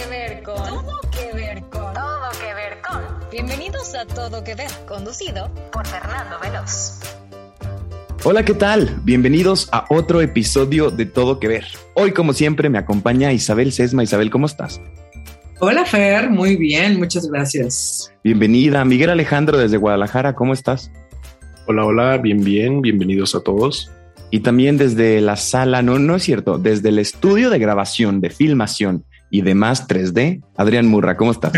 que ver con. Todo que ver con. Todo que ver con. Bienvenidos a Todo que ver, conducido por Fernando Veloz. Hola, ¿qué tal? Bienvenidos a otro episodio de Todo que ver. Hoy, como siempre, me acompaña Isabel Sesma. Isabel, ¿cómo estás? Hola, Fer. Muy bien, muchas gracias. Bienvenida. Miguel Alejandro desde Guadalajara, ¿cómo estás? Hola, hola, bien, bien. Bienvenidos a todos. Y también desde la sala, no, no es cierto, desde el estudio de grabación, de filmación y demás 3D. Adrián Murra, ¿cómo estás?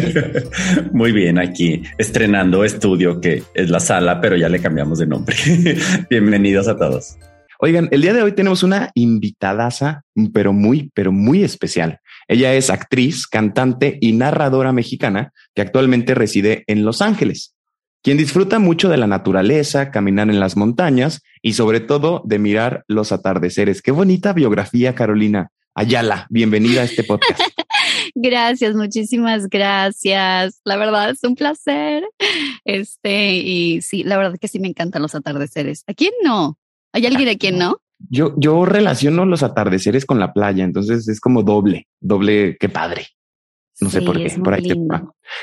Muy bien, aquí estrenando estudio que es la sala, pero ya le cambiamos de nombre. Bienvenidos a todos. Oigan, el día de hoy tenemos una invitadaza, pero muy, pero muy especial. Ella es actriz, cantante y narradora mexicana que actualmente reside en Los Ángeles, quien disfruta mucho de la naturaleza, caminar en las montañas y sobre todo de mirar los atardeceres. Qué bonita biografía, Carolina. Ayala, bienvenida a este podcast. gracias, muchísimas gracias. La verdad es un placer. Este, y sí, la verdad que sí me encantan los atardeceres. ¿A quién no? ¿Hay alguien a quien no? Yo, yo relaciono los atardeceres con la playa, entonces es como doble, doble, qué padre. No sé por qué, por ahí te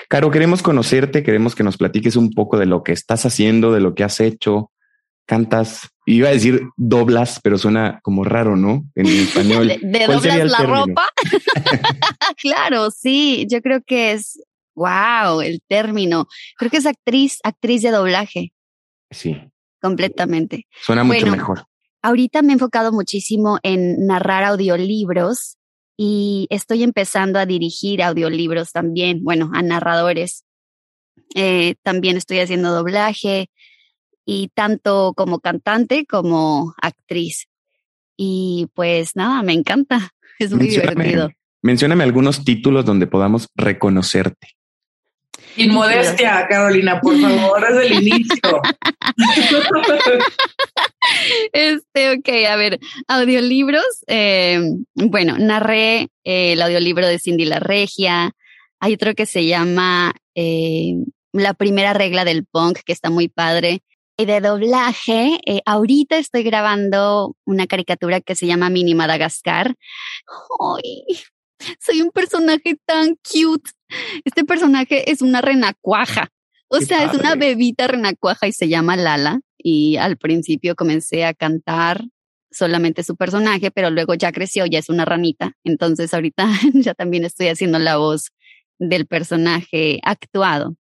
Caro, queremos conocerte, queremos que nos platiques un poco de lo que estás haciendo, de lo que has hecho, cantas, iba a decir doblas, pero suena como raro, ¿no? En español. ¿De, doblas la ropa? claro, sí, yo creo que es, wow, el término. Creo que es actriz, actriz de doblaje. Sí. Completamente. Suena mucho mejor. Ahorita me he enfocado muchísimo en narrar audiolibros y estoy empezando a dirigir audiolibros también, bueno, a narradores. Eh, también estoy haciendo doblaje, y tanto como cantante como actriz. Y pues nada, me encanta, es muy divertido. Mencióname algunos títulos donde podamos reconocerte. Inmodestia, Carolina, por favor, es el inicio. Este, ok, a ver, audiolibros. Eh, bueno, narré eh, el audiolibro de Cindy la Regia. Hay otro que se llama eh, La primera regla del punk, que está muy padre de doblaje, eh, ahorita estoy grabando una caricatura que se llama Mini Madagascar. ¡Ay! Soy un personaje tan cute. Este personaje es una renacuaja. O sea, es una bebita renacuaja y se llama Lala. Y al principio comencé a cantar solamente su personaje, pero luego ya creció, ya es una ranita. Entonces ahorita ya también estoy haciendo la voz del personaje actuado.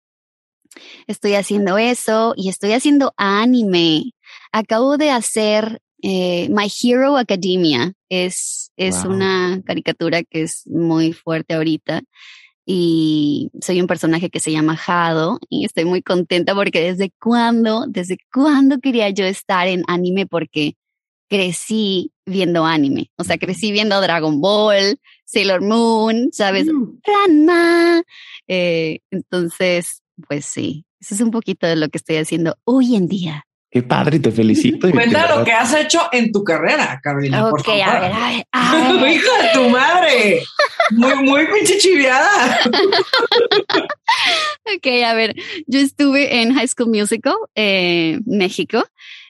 Estoy haciendo eso y estoy haciendo anime. Acabo de hacer eh, My Hero Academia. Es, es una caricatura que es muy fuerte ahorita. Y soy un personaje que se llama Jado y estoy muy contenta porque desde cuándo, desde cuándo quería yo estar en anime porque crecí viendo anime. O sea, crecí viendo Dragon Ball, Sailor Moon, ¿sabes? Mm. Ranma. Eh, entonces, pues sí, eso es un poquito de lo que estoy haciendo hoy en día. Qué padre, te felicito. Cuenta lo que has hecho en tu carrera, Carolina. Ok, por favor. a ver, a ver. Hija de tu madre. Muy, muy pinche chiviada. ok, a ver. Yo estuve en High School Musical, eh, México.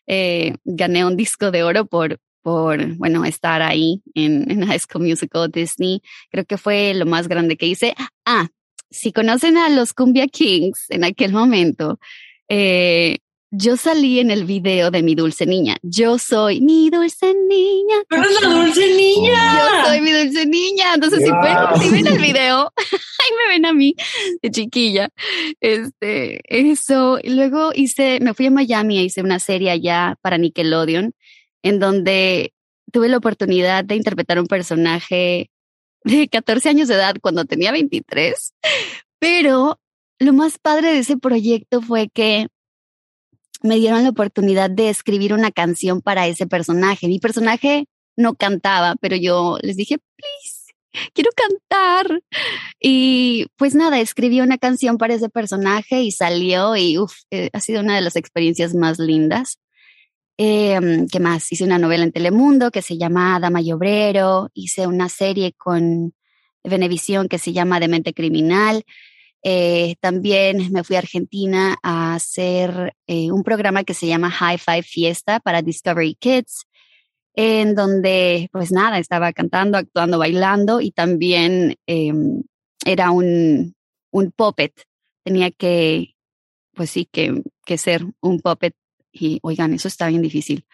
Eh, gané un disco de oro por, por, bueno, estar ahí en, en High School Musical Disney. Creo que fue lo más grande que hice. Ah, si conocen a los Cumbia Kings en aquel momento, eh, yo salí en el video de mi dulce niña. Yo soy mi dulce niña. Pero es la dulce niña. Yo soy mi dulce niña. Entonces, si, ven el video, ahí me ven a mí de chiquilla. Este, eso. Y luego hice, me fui a Miami e hice una serie allá para Nickelodeon, en donde tuve la oportunidad de interpretar un personaje de 14 años de edad cuando tenía 23, pero lo más padre de ese proyecto fue que me dieron la oportunidad de escribir una canción para ese personaje. Mi personaje no cantaba, pero yo les dije, please, quiero cantar. Y pues nada, escribí una canción para ese personaje y salió y uf, eh, ha sido una de las experiencias más lindas. Eh, ¿Qué más? Hice una novela en Telemundo que se llama Dama y Obrero. Hice una serie con Venevisión que se llama Demente Criminal. Eh, también me fui a Argentina a hacer eh, un programa que se llama High Five Fiesta para Discovery Kids, en donde, pues nada, estaba cantando, actuando, bailando y también em, era un, un puppet. Tenía que, pues sí, que, que ser un puppet. Y oigan, eso está bien difícil.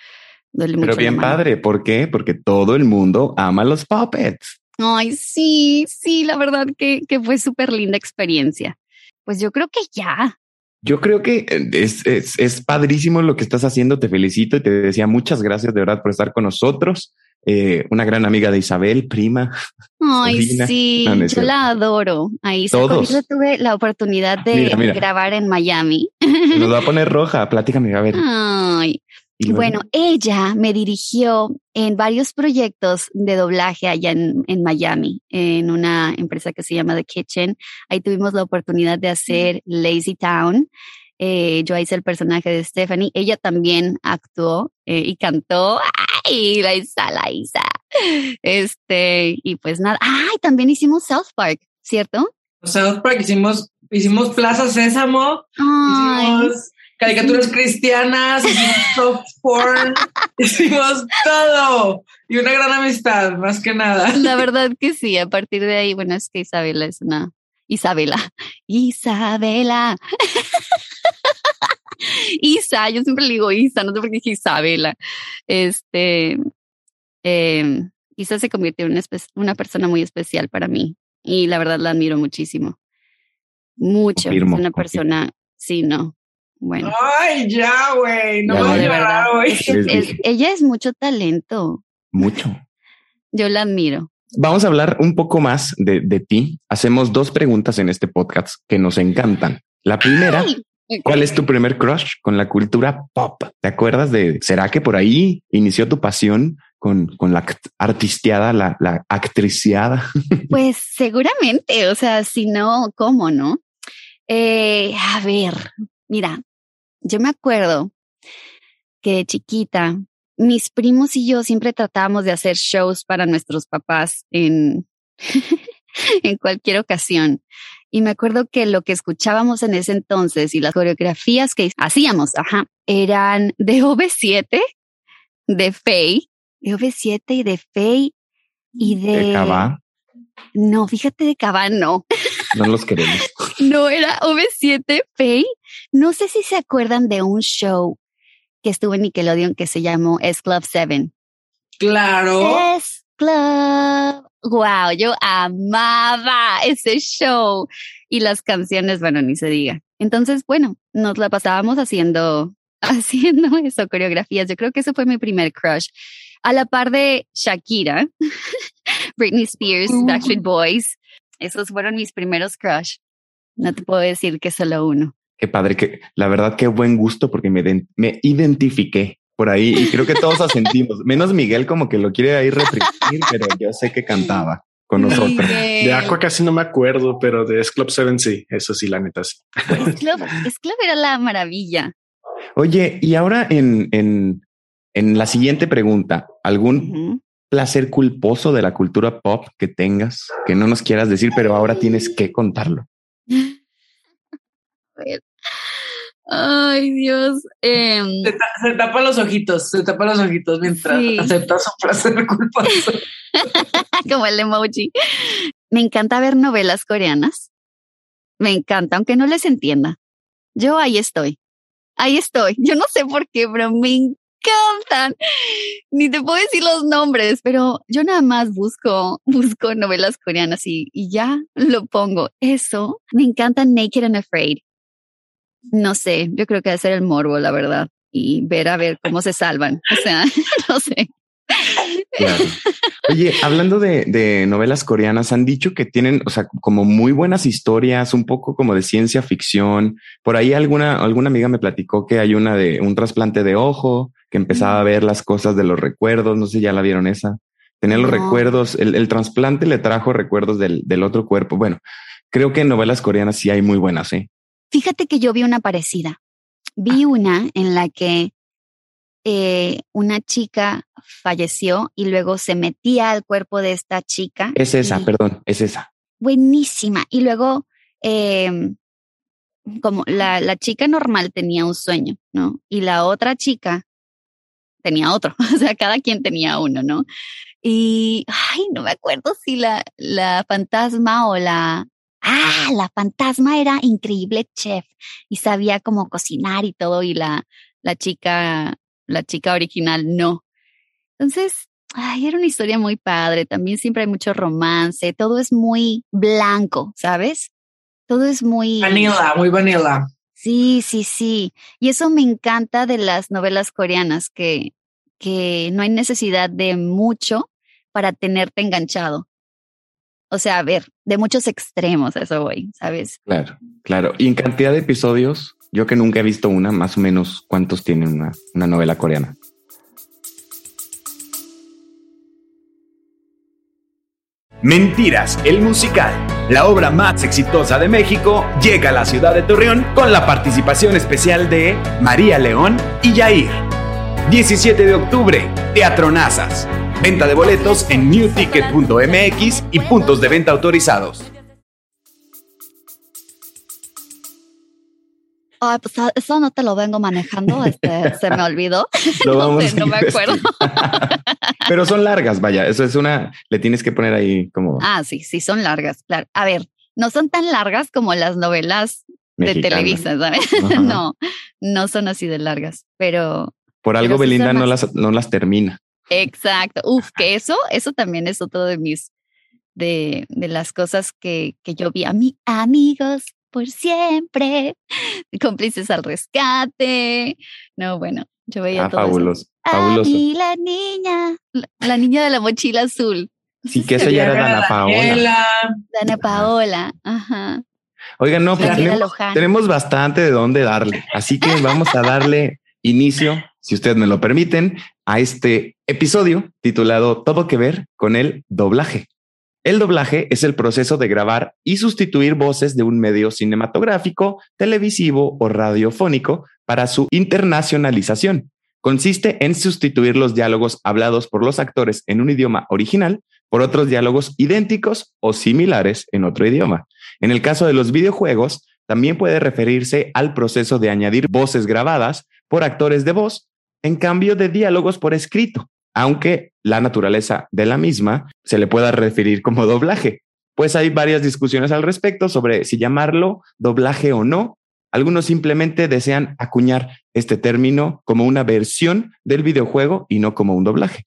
Duele Pero mucho bien padre, ¿por qué? Porque todo el mundo ama los puppets. Ay, sí, sí, la verdad que, que fue súper linda experiencia. Pues yo creo que ya. Yo creo que eh, es, es, es padrísimo lo que estás haciendo. Te felicito y te decía muchas gracias de verdad por estar con nosotros. Eh, una gran amiga de Isabel, prima. Ay, sí, No, no es yo la adoro. Ahí ella tuve la oportunidad de Mira, mira. grabar en Miami. Nos va a poner roja. Platícame, a ver. Ay, Bueno, ella me dirigió en varios proyectos de doblaje allá en, en Miami, en una empresa que se llama The Kitchen. Ahí tuvimos la oportunidad de hacer Lazy Town. Eh, yo hice el personaje de Stephanie. Ella también actuó eh, y cantó. ¡Ay! La Isa, la Isa. Este, y pues nada. ¡Ay! También hicimos South Park, ¿cierto? South Park hicimos, hicimos Plaza Sésamo, Ay, hicimos caricaturas cristianas, hicimos soft porn, hicimos todo. Y una gran amistad, más que nada. La verdad que sí, a partir de ahí, bueno, es que Isabela es una Isabela. Isabela. Isa, yo siempre le digo Isa, no sé por qué dije Isabela. Este, eh, Isa se convirtió en una, una persona muy especial para mí y la verdad la admiro muchísimo. Mucho. Confirmo, es una confirmo. persona, sí, no. Bueno, Ay, ya, güey, no voy a de llorar, verdad. güey. ella es mucho talento. Mucho. Yo la admiro. Vamos a hablar un poco más de, de ti. Hacemos dos preguntas en este podcast que nos encantan. La primera, Ay, ¿cuál es tu primer crush con la cultura pop? ¿Te acuerdas de, será que por ahí inició tu pasión con, con la artisteada, la, la actriciada? Pues seguramente, o sea, si no, ¿cómo no? Eh, a ver, mira, yo me acuerdo que de chiquita, mis primos y yo siempre tratábamos de hacer shows para nuestros papás en, en cualquier ocasión. Y me acuerdo que lo que escuchábamos en ese entonces y las coreografías que hacíamos, ajá, eran de OV7, de Faye, de OV7 y de Faye y de... De Cabá, No, fíjate de Cabán, no. no los queremos. No era OV7 Faye. No sé si se acuerdan de un show que estuvo en Nickelodeon que se llamó S Club 7. Claro. S Club. Wow, yo amaba ese show y las canciones, bueno, ni se diga. Entonces, bueno, nos la pasábamos haciendo, haciendo eso, coreografías. Yo creo que ese fue mi primer crush. A la par de Shakira, Britney Spears. Backstreet Boys. Esos fueron mis primeros crush. No te puedo decir que solo uno. Qué padre, que la verdad, qué buen gusto porque me, me identifiqué por ahí y creo que todos asentimos, menos Miguel como que lo quiere ahí reprimir, pero yo sé que cantaba con nosotros. De Aqua casi no me acuerdo, pero de S Club 7 sí, eso sí, la neta sí. Es Club, es Club era la maravilla. Oye, y ahora en, en, en la siguiente pregunta, ¿algún placer culposo de la cultura pop que tengas que no nos quieras decir, pero ahora tienes que contarlo? A ver. Ay, Dios. Em, Se, ta- se tapa los ojitos, se tapa los ojitos mientras Sí. acepta su placer culposo. como el emoji. Me encanta ver novelas coreanas. Me encanta, aunque no les entienda. Yo ahí estoy. Ahí estoy. Yo no sé por qué, pero me encantan. Ni te puedo decir los nombres, pero yo nada más busco, busco novelas coreanas y, y ya lo pongo. Eso. Me encanta Naked and Afraid. No sé, yo creo que debe ser el morbo, la verdad. Y ver a ver cómo se salvan. O sea, no sé. Claro. Oye, hablando de, de novelas coreanas, han dicho que tienen, o sea, como muy buenas historias, un poco como de ciencia ficción. Por ahí alguna, alguna amiga me platicó que hay una de un trasplante de ojo, que empezaba a ver las cosas de los recuerdos. No sé si ya la vieron esa. Tenía los No. recuerdos, el, el trasplante le trajo recuerdos del, del otro cuerpo. Bueno, creo que en novelas coreanas sí hay muy buenas, ¿eh? Fíjate que yo vi una parecida. Vi una en la que eh, una chica falleció y luego se metía al cuerpo de esta chica. Es esa, y- perdón, es esa. Buenísima. Y luego, em, como la, la chica normal tenía un sueño, ¿no? Y la otra chica tenía otro. O sea, cada quien tenía uno, ¿no? Y, ay, no me acuerdo si la, la fantasma o la, ah, la fantasma era increíble chef y sabía cómo cocinar y todo y la, la chica, la chica original no. Entonces, ay, era una historia muy padre. También siempre hay mucho romance. Todo es muy blanco, ¿sabes? Todo es muy... Vanilla, muy vanilla. Sí, sí, sí. Y eso me encanta de las novelas coreanas, que, que no hay necesidad de mucho para tenerte enganchado. O sea, a ver, de muchos extremos, a eso voy, ¿sabes? Claro, claro. Y en cantidad de episodios, yo que nunca he visto una, más o menos, ¿cuántos tiene una, una novela coreana? Mentiras, el musical, la obra más exitosa de México, llega a la ciudad de Torreón con la participación especial de María León y Yair. 17 de octubre, Teatro Nazas. Venta de boletos en newticket.mx y puntos de venta autorizados. Ay, pues ah, eso no te lo vengo manejando, este, se me olvidó. Lo no, vamos sé, a no me acuerdo. Pero son largas, vaya. Eso es una, le tienes que poner ahí como Ah, sí, sí, son largas, claro. A ver, no son tan largas como las novelas de mexicana. Televisa, ¿sabes? Ajá. No, no son así de largas, pero Por algo Pero Belinda no las, no las termina. exacto. Uf, que eso, eso también es otro de mis, de, de las cosas que, que yo vi a mi amigos por siempre, cómplices al rescate. No, bueno, yo veía Ah, todo eso. fabuloso. La niña, la, la niña de la mochila azul. Sí, que esa ya era Dana Paola. Dana Paola, ajá. Oigan, no, pues tenemos, tenemos bastante de dónde darle. Así que vamos a darle inicio, si ustedes me lo permiten, a este episodio titulado Todo que ver con el doblaje. El doblaje es el proceso de grabar y sustituir voces de un medio cinematográfico, televisivo o radiofónico para su internacionalización. Consiste en sustituir los diálogos hablados por los actores en un idioma original por otros diálogos idénticos o similares en otro idioma. En el caso de los videojuegos, también puede referirse al proceso de añadir voces grabadas por actores de voz en cambio de diálogos por escrito, aunque la naturaleza de la misma se le pueda referir como doblaje. Pues hay varias discusiones al respecto sobre si llamarlo doblaje o no. Algunos simplemente desean acuñar este término como una versión del videojuego y no como un doblaje.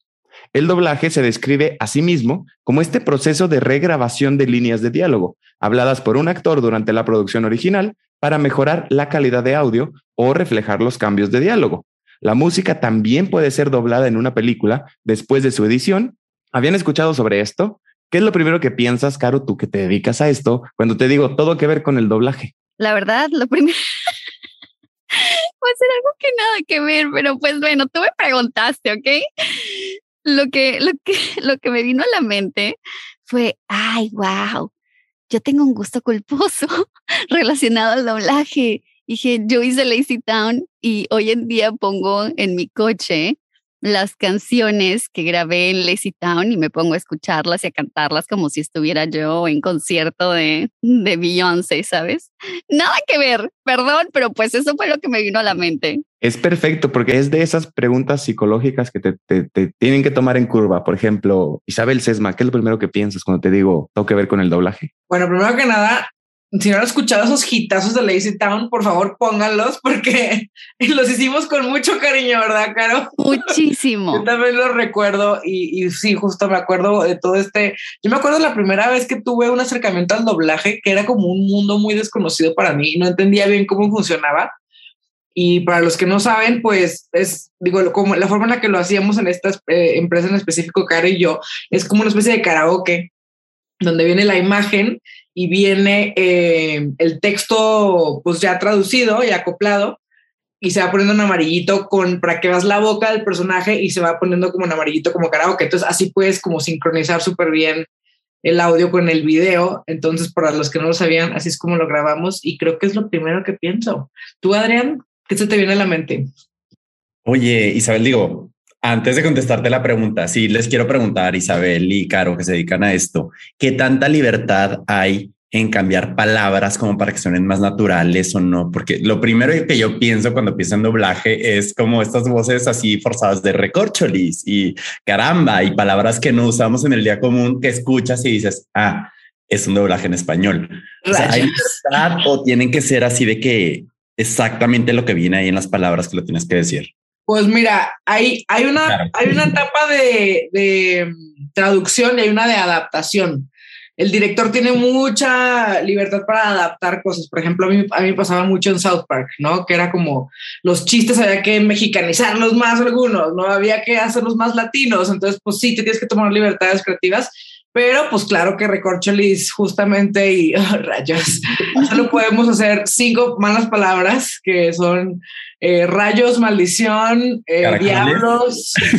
El doblaje se describe a sí mismo como este proceso de regrabación de líneas de diálogo habladas por un actor durante la producción original para mejorar la calidad de audio o reflejar los cambios de diálogo. La música también puede ser doblada en una película después de su edición. ¿Habían escuchado sobre esto? ¿Qué es lo primero que piensas, Caro, tú que te dedicas a esto, cuando te digo todo que ver con el doblaje? La verdad, lo primero puede ser algo que nada que ver, pero pues bueno, tú me preguntaste, ¿ok? Lo que, lo que, lo que me vino a la mente fue, ay, wow, yo tengo un gusto culposo relacionado al doblaje. Dije, yo hice Lazy Town y hoy en día pongo en mi coche las canciones que grabé en Lazy Town y me pongo a escucharlas y a cantarlas como si estuviera yo en concierto de, de Beyoncé, ¿sabes? Nada que ver, perdón, pero pues eso fue lo que me vino a la mente. Es perfecto porque es de esas preguntas psicológicas que te, te- te tienen que tomar en curva. Por ejemplo, Isabel Sesma, ¿qué es lo primero que piensas cuando te digo todo que ver con el doblaje? Bueno, primero que nada, si no han escuchado esos hitazos de Lazy Town, por favor pónganlos porque los hicimos con mucho cariño, ¿verdad, Caro? Yo Muchísimo. también los recuerdo y, y sí, justo me acuerdo de todo este. Yo me acuerdo la primera vez que tuve un acercamiento al doblaje, que era como un mundo muy desconocido para mí, no entendía bien cómo funcionaba. Y para los que no saben, pues es, digo, como la forma en la que lo hacíamos en esta eh, empresa en específico, Caro y yo, es como una especie de karaoke, donde viene la imagen y viene eh, el texto, pues ya traducido y acoplado, y se va poniendo en amarillito con para que veas la boca del personaje y se va poniendo como en amarillito como karaoke. Entonces así puedes como sincronizar súper bien el audio con el video. Entonces, para los que no lo sabían, así es como lo grabamos y creo que es lo primero que pienso. Tú, Adrián, ¿qué se te viene a la mente? Oye, Isabel, digo, antes de contestarte la pregunta, sí les quiero preguntar, Isabel y Caro, que se dedican a esto, ¿qué tanta libertad hay en cambiar palabras como para que suenen más naturales o no? Porque lo primero que yo pienso cuando pienso en doblaje es como estas voces así forzadas de recorcholis y caramba y palabras que no usamos en el día común que escuchas y dices, ah, es un doblaje en español. O sea, ¿hay libertad o tienen que ser así de que exactamente lo que viene ahí en las palabras que lo tienes que decir? Pues mira, hay, hay, una, hay una etapa de, de traducción y hay una de adaptación el director tiene mucha libertad para adaptar cosas. Por ejemplo, a mí, a mí pasaba mucho en South Park, ¿no? Que era como los chistes había que mexicanizarlos más algunos, ¿no? Había que hacerlos más latinos. Entonces, pues sí, te tienes que tomar libertades creativas. Pero pues claro que Recorcholis justamente y rayos, solo podemos hacer cinco malas palabras que son eh, rayos, maldición, eh, diablos.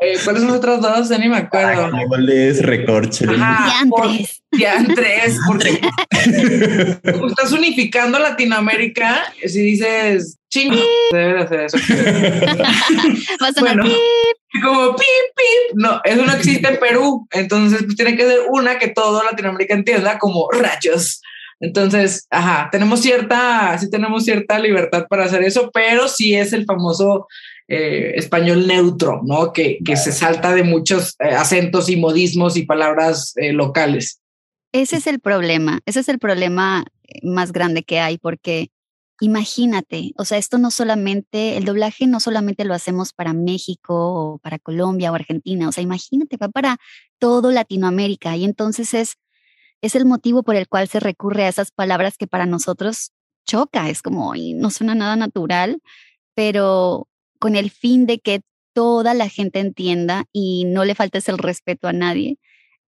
eh, ¿Cuáles son los otros dos? Ya ni me acuerdo. Diablos, Recorcholis. Diantres. Diantres, porque estás unificando Latinoamérica. Si dices ching, debe hacer eso. Va a Bueno. Como pip, pip. No, eso no existe en Perú. Entonces, pues tiene que ser una que todo Latinoamérica entienda como rayos. Entonces, ajá, tenemos cierta, sí tenemos cierta libertad para hacer eso, pero sí es el famoso eh, español neutro, ¿no? Que, que se salta de muchos eh, acentos y modismos y palabras eh, locales. Ese es el problema, ese es el problema más grande que hay, porque imagínate, o sea, esto no solamente, el doblaje no solamente lo hacemos para México o para Colombia o Argentina, o sea, imagínate, va para todo Latinoamérica y entonces es, es el motivo por el cual se recurre a esas palabras que para nosotros choca, es como, "Ay, no suena nada natural, pero con el fin de que toda la gente entienda y no le faltes el respeto a nadie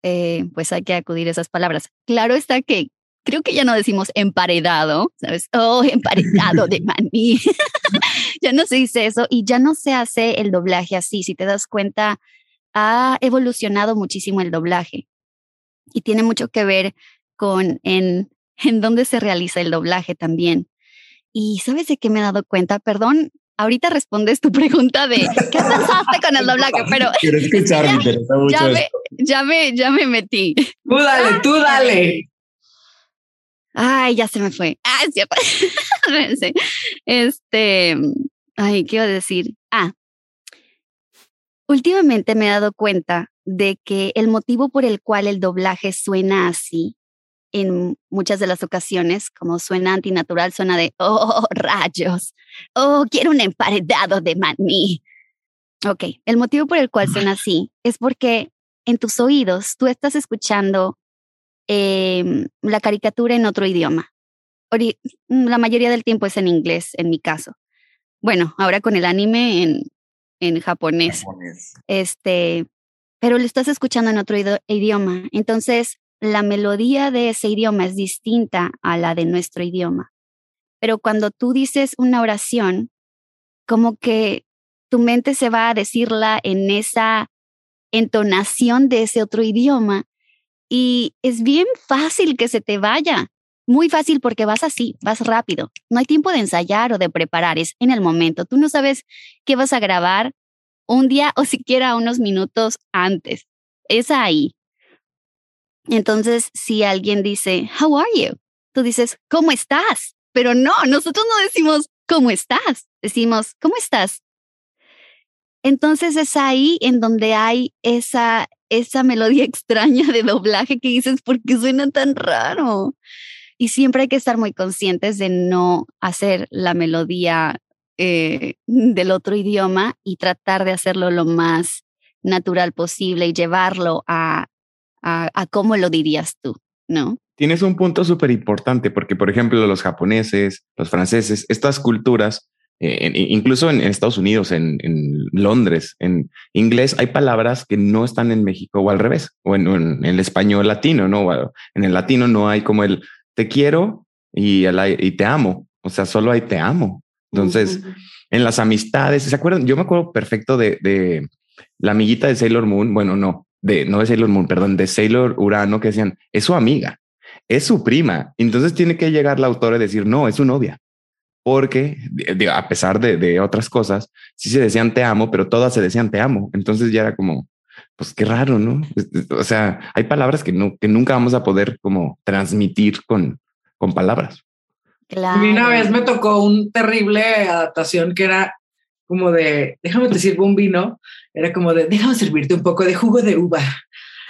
eh, pues hay que acudir a esas palabras. Claro está que creo que ya no decimos emparedado, ¿sabes? Oh, emparedado de maní. ya no se dice eso y ya no se hace el doblaje así. Si te das cuenta, ha evolucionado muchísimo el doblaje y tiene mucho que ver con en, en dónde se realiza el doblaje también. Y sabes de qué me he dado cuenta, perdón. Ahorita respondes tu pregunta de qué pensaste con el doblaje, pero Quiero escuchar, me interesa mucho ya me, esto. ya me, ya me metí. Tú dale, tú dale. Ay, ya se me fue. Ah, es cierto. Este, ay, ¿qué iba a decir? Ah, últimamente me he dado cuenta de que el motivo por el cual el doblaje suena así en muchas de las ocasiones, como suena antinatural, suena de, oh, rayos, oh, quiero un emparedado de maní. Ok, el motivo por el cual suena así es porque en tus oídos tú estás escuchando em, la caricatura en otro idioma. Ori- La mayoría del tiempo es en inglés, en mi caso. Bueno, ahora con el anime en, en japonés este, pero lo estás escuchando en otro idioma. Entonces, la melodía de ese idioma es distinta a la de nuestro idioma. Pero cuando tú dices una oración, como que tu mente se va a decirla en esa entonación de ese otro idioma y es bien fácil que se te vaya. Muy fácil porque vas así, vas rápido. No hay tiempo de ensayar o de preparar, es en el momento. Tú no sabes qué vas a grabar un día o siquiera unos minutos antes. Es ahí. Entonces, si alguien dice, How are you? Tú dices, ¿cómo estás? Pero no, nosotros no decimos, ¿cómo estás? Decimos, ¿cómo estás? Entonces es ahí en donde hay esa, esa melodía extraña de doblaje que dices, ¿por qué suena tan raro? Y siempre hay que estar muy conscientes de no hacer la melodía eh, del otro idioma y tratar de hacerlo lo más natural posible y llevarlo a, a, cómo lo dirías tú, ¿no? Tienes un punto súper importante porque, por ejemplo, los japoneses, los franceses, estas culturas, eh, incluso en Estados Unidos, en, Londres, en inglés, hay palabras que no están en México o al revés, o en, el español latino, ¿no? En el latino no hay como el te quiero y, el, y te amo, o sea, solo hay te amo. Entonces, en las amistades, ¿se acuerdan? Yo me acuerdo perfecto de, de la amiguita de Sailor Moon, bueno, no, de, no de Sailor Moon, perdón, de Sailor Urano, que decían, es su amiga, es su prima. Entonces tiene que llegar la autora y decir, no, es su novia. Porque a pesar de, de otras cosas, sí se decían te amo, pero todas se decían te amo. Entonces ya era como, pues qué raro, ¿no? O sea, hay palabras que, no, que nunca vamos a poder como transmitir con, con palabras. Claro. mí una vez me tocó un terrible adaptación que era como de, déjame te sirvo un vino, era como de, déjame servirte un poco de jugo de uva.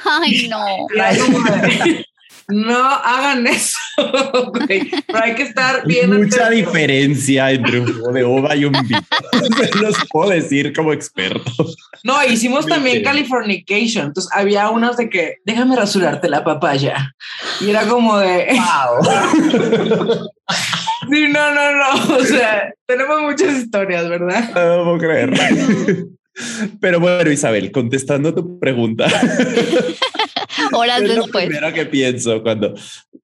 Ay, no. Era como de, no hagan eso. güey. Pero hay que estar bien. Mucha atentos. diferencia entre un juego de ova y un beat. Se los puedo decir como experto. No, hicimos Muy también. Californication. Entonces había unas de que déjame rasurarte la papaya. Y era como de sí, no, no, no. O sea, tenemos muchas historias, ¿verdad? No puedo creer. Pero bueno, Isabel, contestando tu pregunta, Horas es lo después. primero que pienso cuando,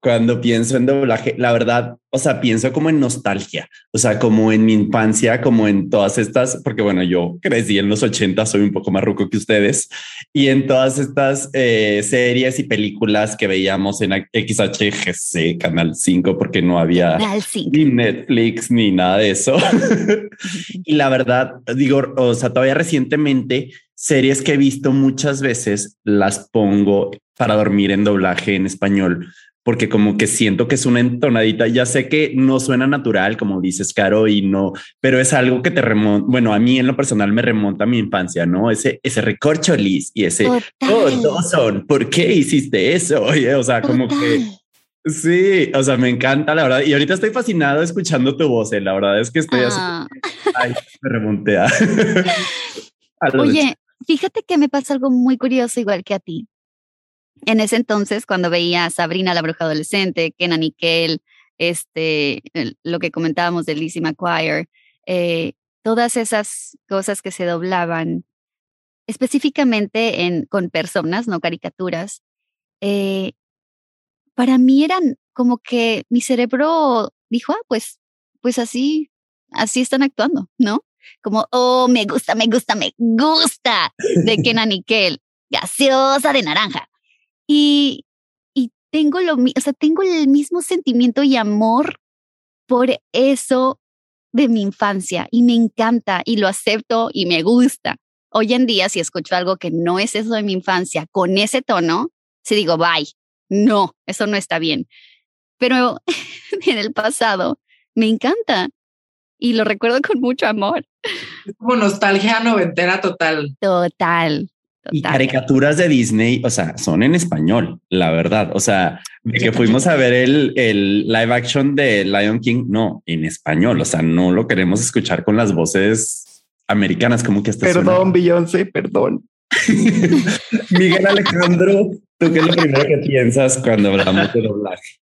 cuando pienso en doblaje. La verdad, o sea, pienso como en nostalgia, o sea, como en mi infancia, como en todas estas, porque bueno, yo crecí en los 80, soy un poco más ruco que ustedes, y en todas estas eh, series y películas que veíamos en XHGC, Canal 5, porque no había ni Netflix ni nada de eso. y la verdad, digo, o sea, todavía recientemente, series que he visto muchas veces las pongo para dormir en doblaje en español, porque como que siento que es una entonadita. Ya sé que no suena natural, como dices, Caro, y no, pero es algo que te remonta. Bueno, a mí en lo personal me remonta a mi infancia, no? Ese, ese recorcholis y ese oh, Total. Dawson, ¿por qué hiciste eso? Oye, o sea, como que. Sí, o sea, me encanta la verdad. Y ahorita estoy fascinado escuchando tu voz. eh, La verdad es que estoy así. Ah. Ay, me remonté a. Oye, fíjate que me pasa algo muy curioso igual que a ti. En ese entonces, cuando veía a Sabrina la bruja adolescente, Kenan y Kel, este, lo que comentábamos de Lizzie McGuire, eh, todas esas cosas que se doblaban específicamente en, con personas, no caricaturas, eh, para mí eran como que mi cerebro dijo, ah, pues, pues así, así están actuando, ¿no? Como, oh, me gusta, me gusta, me gusta de Kenan y Kel, gaseosa de naranja. Y, y tengo lo o sea, tengo el mismo sentimiento y amor por eso de mi infancia y me encanta y lo acepto y me gusta. Hoy en día, si escucho algo que no es eso de mi infancia con ese tono, si digo, bye, no, eso no está bien. Pero en el pasado me encanta y lo recuerdo con mucho amor. Es como nostalgia noventera total. Total. Y total. caricaturas de Disney, o sea, son en español, la verdad. O sea, de que fuimos a ver el, el live action de Lion King, no, en español. O sea, no lo queremos escuchar con las voces americanas, como que suena- Perdón, Beyoncé, perdón. Miguel Alejandro, ¿tú qué es lo primero que piensas cuando hablamos de doblaje?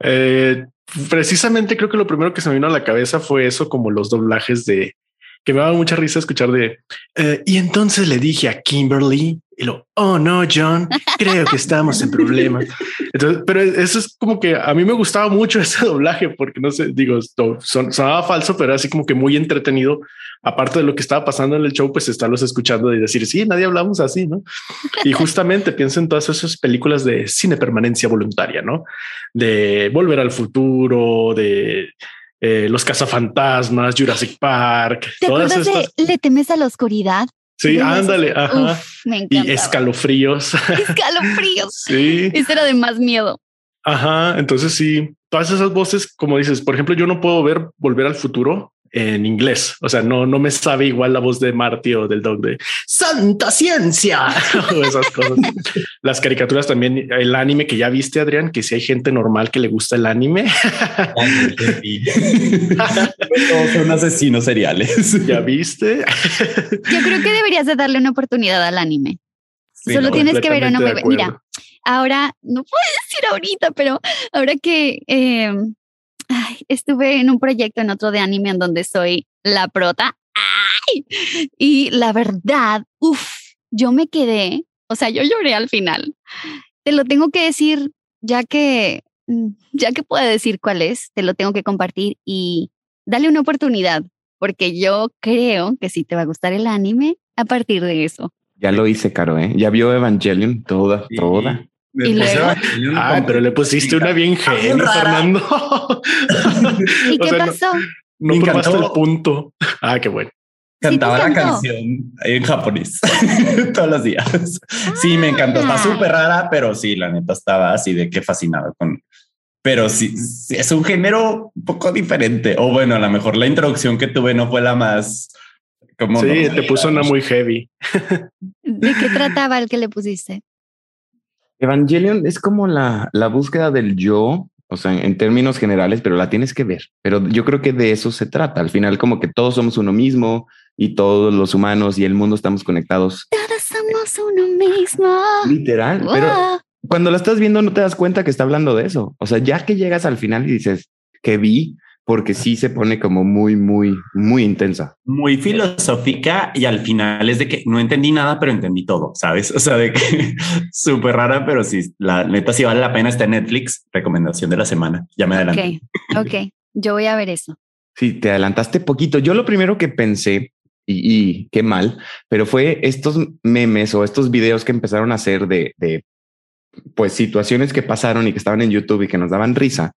Eh, precisamente creo que lo primero que se me vino a la cabeza fue eso, como los doblajes de que me daba mucha risa escuchar de eh, y entonces le dije a Kimberly y lo oh no, John, creo que estamos en problemas. Entonces, pero eso es como que a mí me gustaba mucho ese doblaje porque no sé, digo, son, sonaba falso, pero así como que muy entretenido. Aparte de lo que estaba pasando en el show, pues estarlos escuchando y decir, sí, nadie hablamos así, ¿no? Y justamente pienso en todas esas películas de cine permanencia voluntaria, ¿no? De Volver al Futuro, de eh, Los cazafantasmas, Jurassic Park, ¿Te todas acuerdas estas. de Le temes a la oscuridad? Sí, ándale, ajá. Uf, me y escalofríos. Escalofríos. sí, Ese era de más miedo. ajá. Entonces, sí, todas esas voces, como dices, por ejemplo, yo no puedo ver Volver al Futuro en inglés. O sea, no, no me sabe igual la voz de Marty o del dog de Santa Ciencia o esas cosas. Las caricaturas también, el anime que ya viste, Adrián, que si hay gente normal que le gusta el anime, Todos son asesinos seriales. ya viste. Yo creo que deberías de darle una oportunidad al anime. Sí, Solo no, tienes que ver Mira, ahora, no puedo decir ahorita, pero ahora que eh, ay, estuve en un proyecto en otro de anime en donde soy la prota. ¡ay! Y la verdad, uff, yo me quedé, o sea, yo lloré al final. Te lo tengo que decir, ya que, mm, ya que puedo decir cuál es, te lo tengo que compartir y dale una oportunidad, porque yo creo que sí te va a gustar el anime a partir de eso. Ya lo hice, Caro, ¿eh? Ya vio Evangelion toda, Sí. toda. Me ¿Y puse luego? Evangelion Ah, pero le pusiste una bien genio, rara. Fernando. ¿Y O qué sea, no- pasó? No, Me probaste encantó. el punto. Ah, qué bueno. Cantaba la canción en japonés todos los días. Sí, me encantó. Está Ah. súper rara, pero sí, la neta estaba así de que fascinado con. Pero sí, sí, es un género un poco diferente. O bueno, a lo mejor la introducción que tuve no fue la más. Como Sí, no, te puso una muy heavy. ¿De qué trataba el que le pusiste? Evangelion es como la, la búsqueda del yo, o sea, en términos generales, pero la tienes que ver. Pero yo creo que de eso se trata. Al final, como que todos somos uno mismo y todos los humanos y el mundo estamos conectados. Todos somos uno mismo. Literal. Pero cuando la estás viendo, no te das cuenta que está hablando de eso. O sea, ya que llegas al final y dices que vi, porque sí se pone como muy, muy, muy intensa. Muy filosófica y al final es de que no entendí nada, pero entendí todo, ¿sabes? O sea, de que súper rara, pero sí, la neta sí vale la pena. Está en Netflix, recomendación de la semana. Ya me adelanté. Ok, ok. Yo voy a ver eso. Sí, te adelantaste poquito. Yo lo primero que pensé, y, y qué mal, pero fue estos memes o estos videos que empezaron a hacer de, de pues situaciones que pasaron y que estaban en YouTube y que nos daban risa.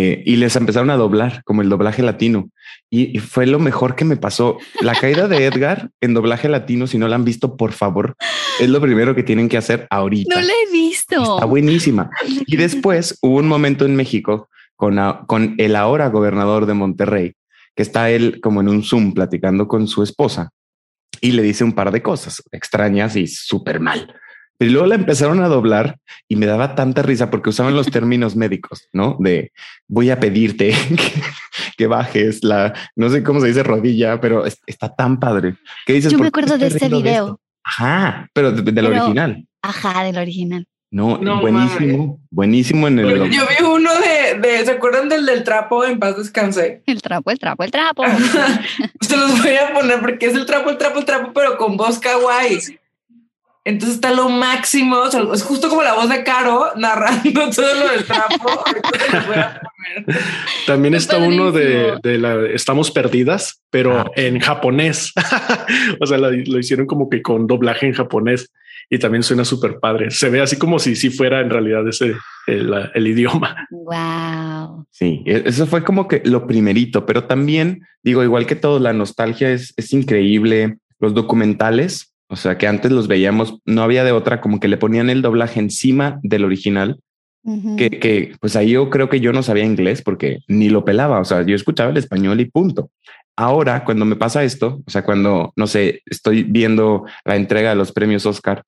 Eh, y les empezaron a doblar como el doblaje latino y, y fue lo mejor que me pasó. La caída de Edgar en doblaje latino, si no la han visto, por favor, es lo primero que tienen que hacer ahorita. No la he visto. Está buenísima. Y después hubo un momento en México con, a- con el ahora gobernador de Monterrey, que está él como en un Zoom platicando con su esposa y le dice un par de cosas extrañas y súper mal. Pero luego la empezaron a doblar y me daba tanta risa porque usaban los términos médicos, ¿no? De voy a pedirte que, que bajes la, no sé cómo se dice rodilla, pero es- está tan padre. ¿Qué dices? Yo me ¿Por qué acuerdo de este video. Ajá, pero de- del original. Ajá, del original. No, No buenísimo, buenísimo en el. Yo vi uno de, de, ¿se acuerdan del del trapo en paz descanse? El trapo, el trapo, el trapo. Se los voy a poner porque es el trapo, el trapo, el trapo, pero con voz kawaii. Entonces está lo máximo, o sea, es justo como la voz de Caro narrando todo lo del trapo. También Está uno de, de la Estamos Perdidas, pero Ah. en japonés. o sea, lo, lo hicieron como que con doblaje en japonés y también suena súper padre. Se ve así como si si fuera en realidad ese el, el idioma. Wow. Sí, e- eso fue como que lo primerito, pero también digo, igual que todo, la nostalgia es, es increíble. Los documentales, o sea, que antes los veíamos, no había de otra, como que le ponían el doblaje encima del original, que, que pues ahí yo creo que yo no sabía inglés porque ni lo pelaba, o sea, yo escuchaba el español y punto. Ahora, cuando me pasa esto, o sea, cuando, no sé, estoy viendo la entrega de los premios Oscar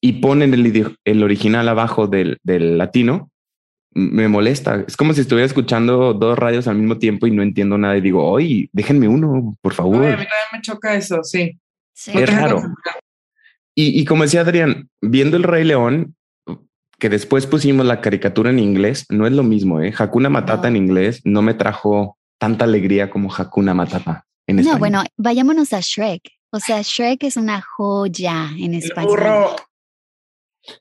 y ponen el, el original abajo del, del latino, me molesta. Es como si estuviera escuchando dos radios al mismo tiempo y no entiendo nada y digo, oye, déjenme uno, por favor. a mí también me choca eso, sí. Sí. No Es raro. Y, y como decía Adrián, viendo el Rey León, que después pusimos la caricatura en inglés, no es lo mismo. ¿eh? Hakuna Matata No. en inglés no me trajo tanta alegría como Hakuna Matata en No, español. bueno, vayámonos a Shrek. O sea, Shrek es una joya en español. burro.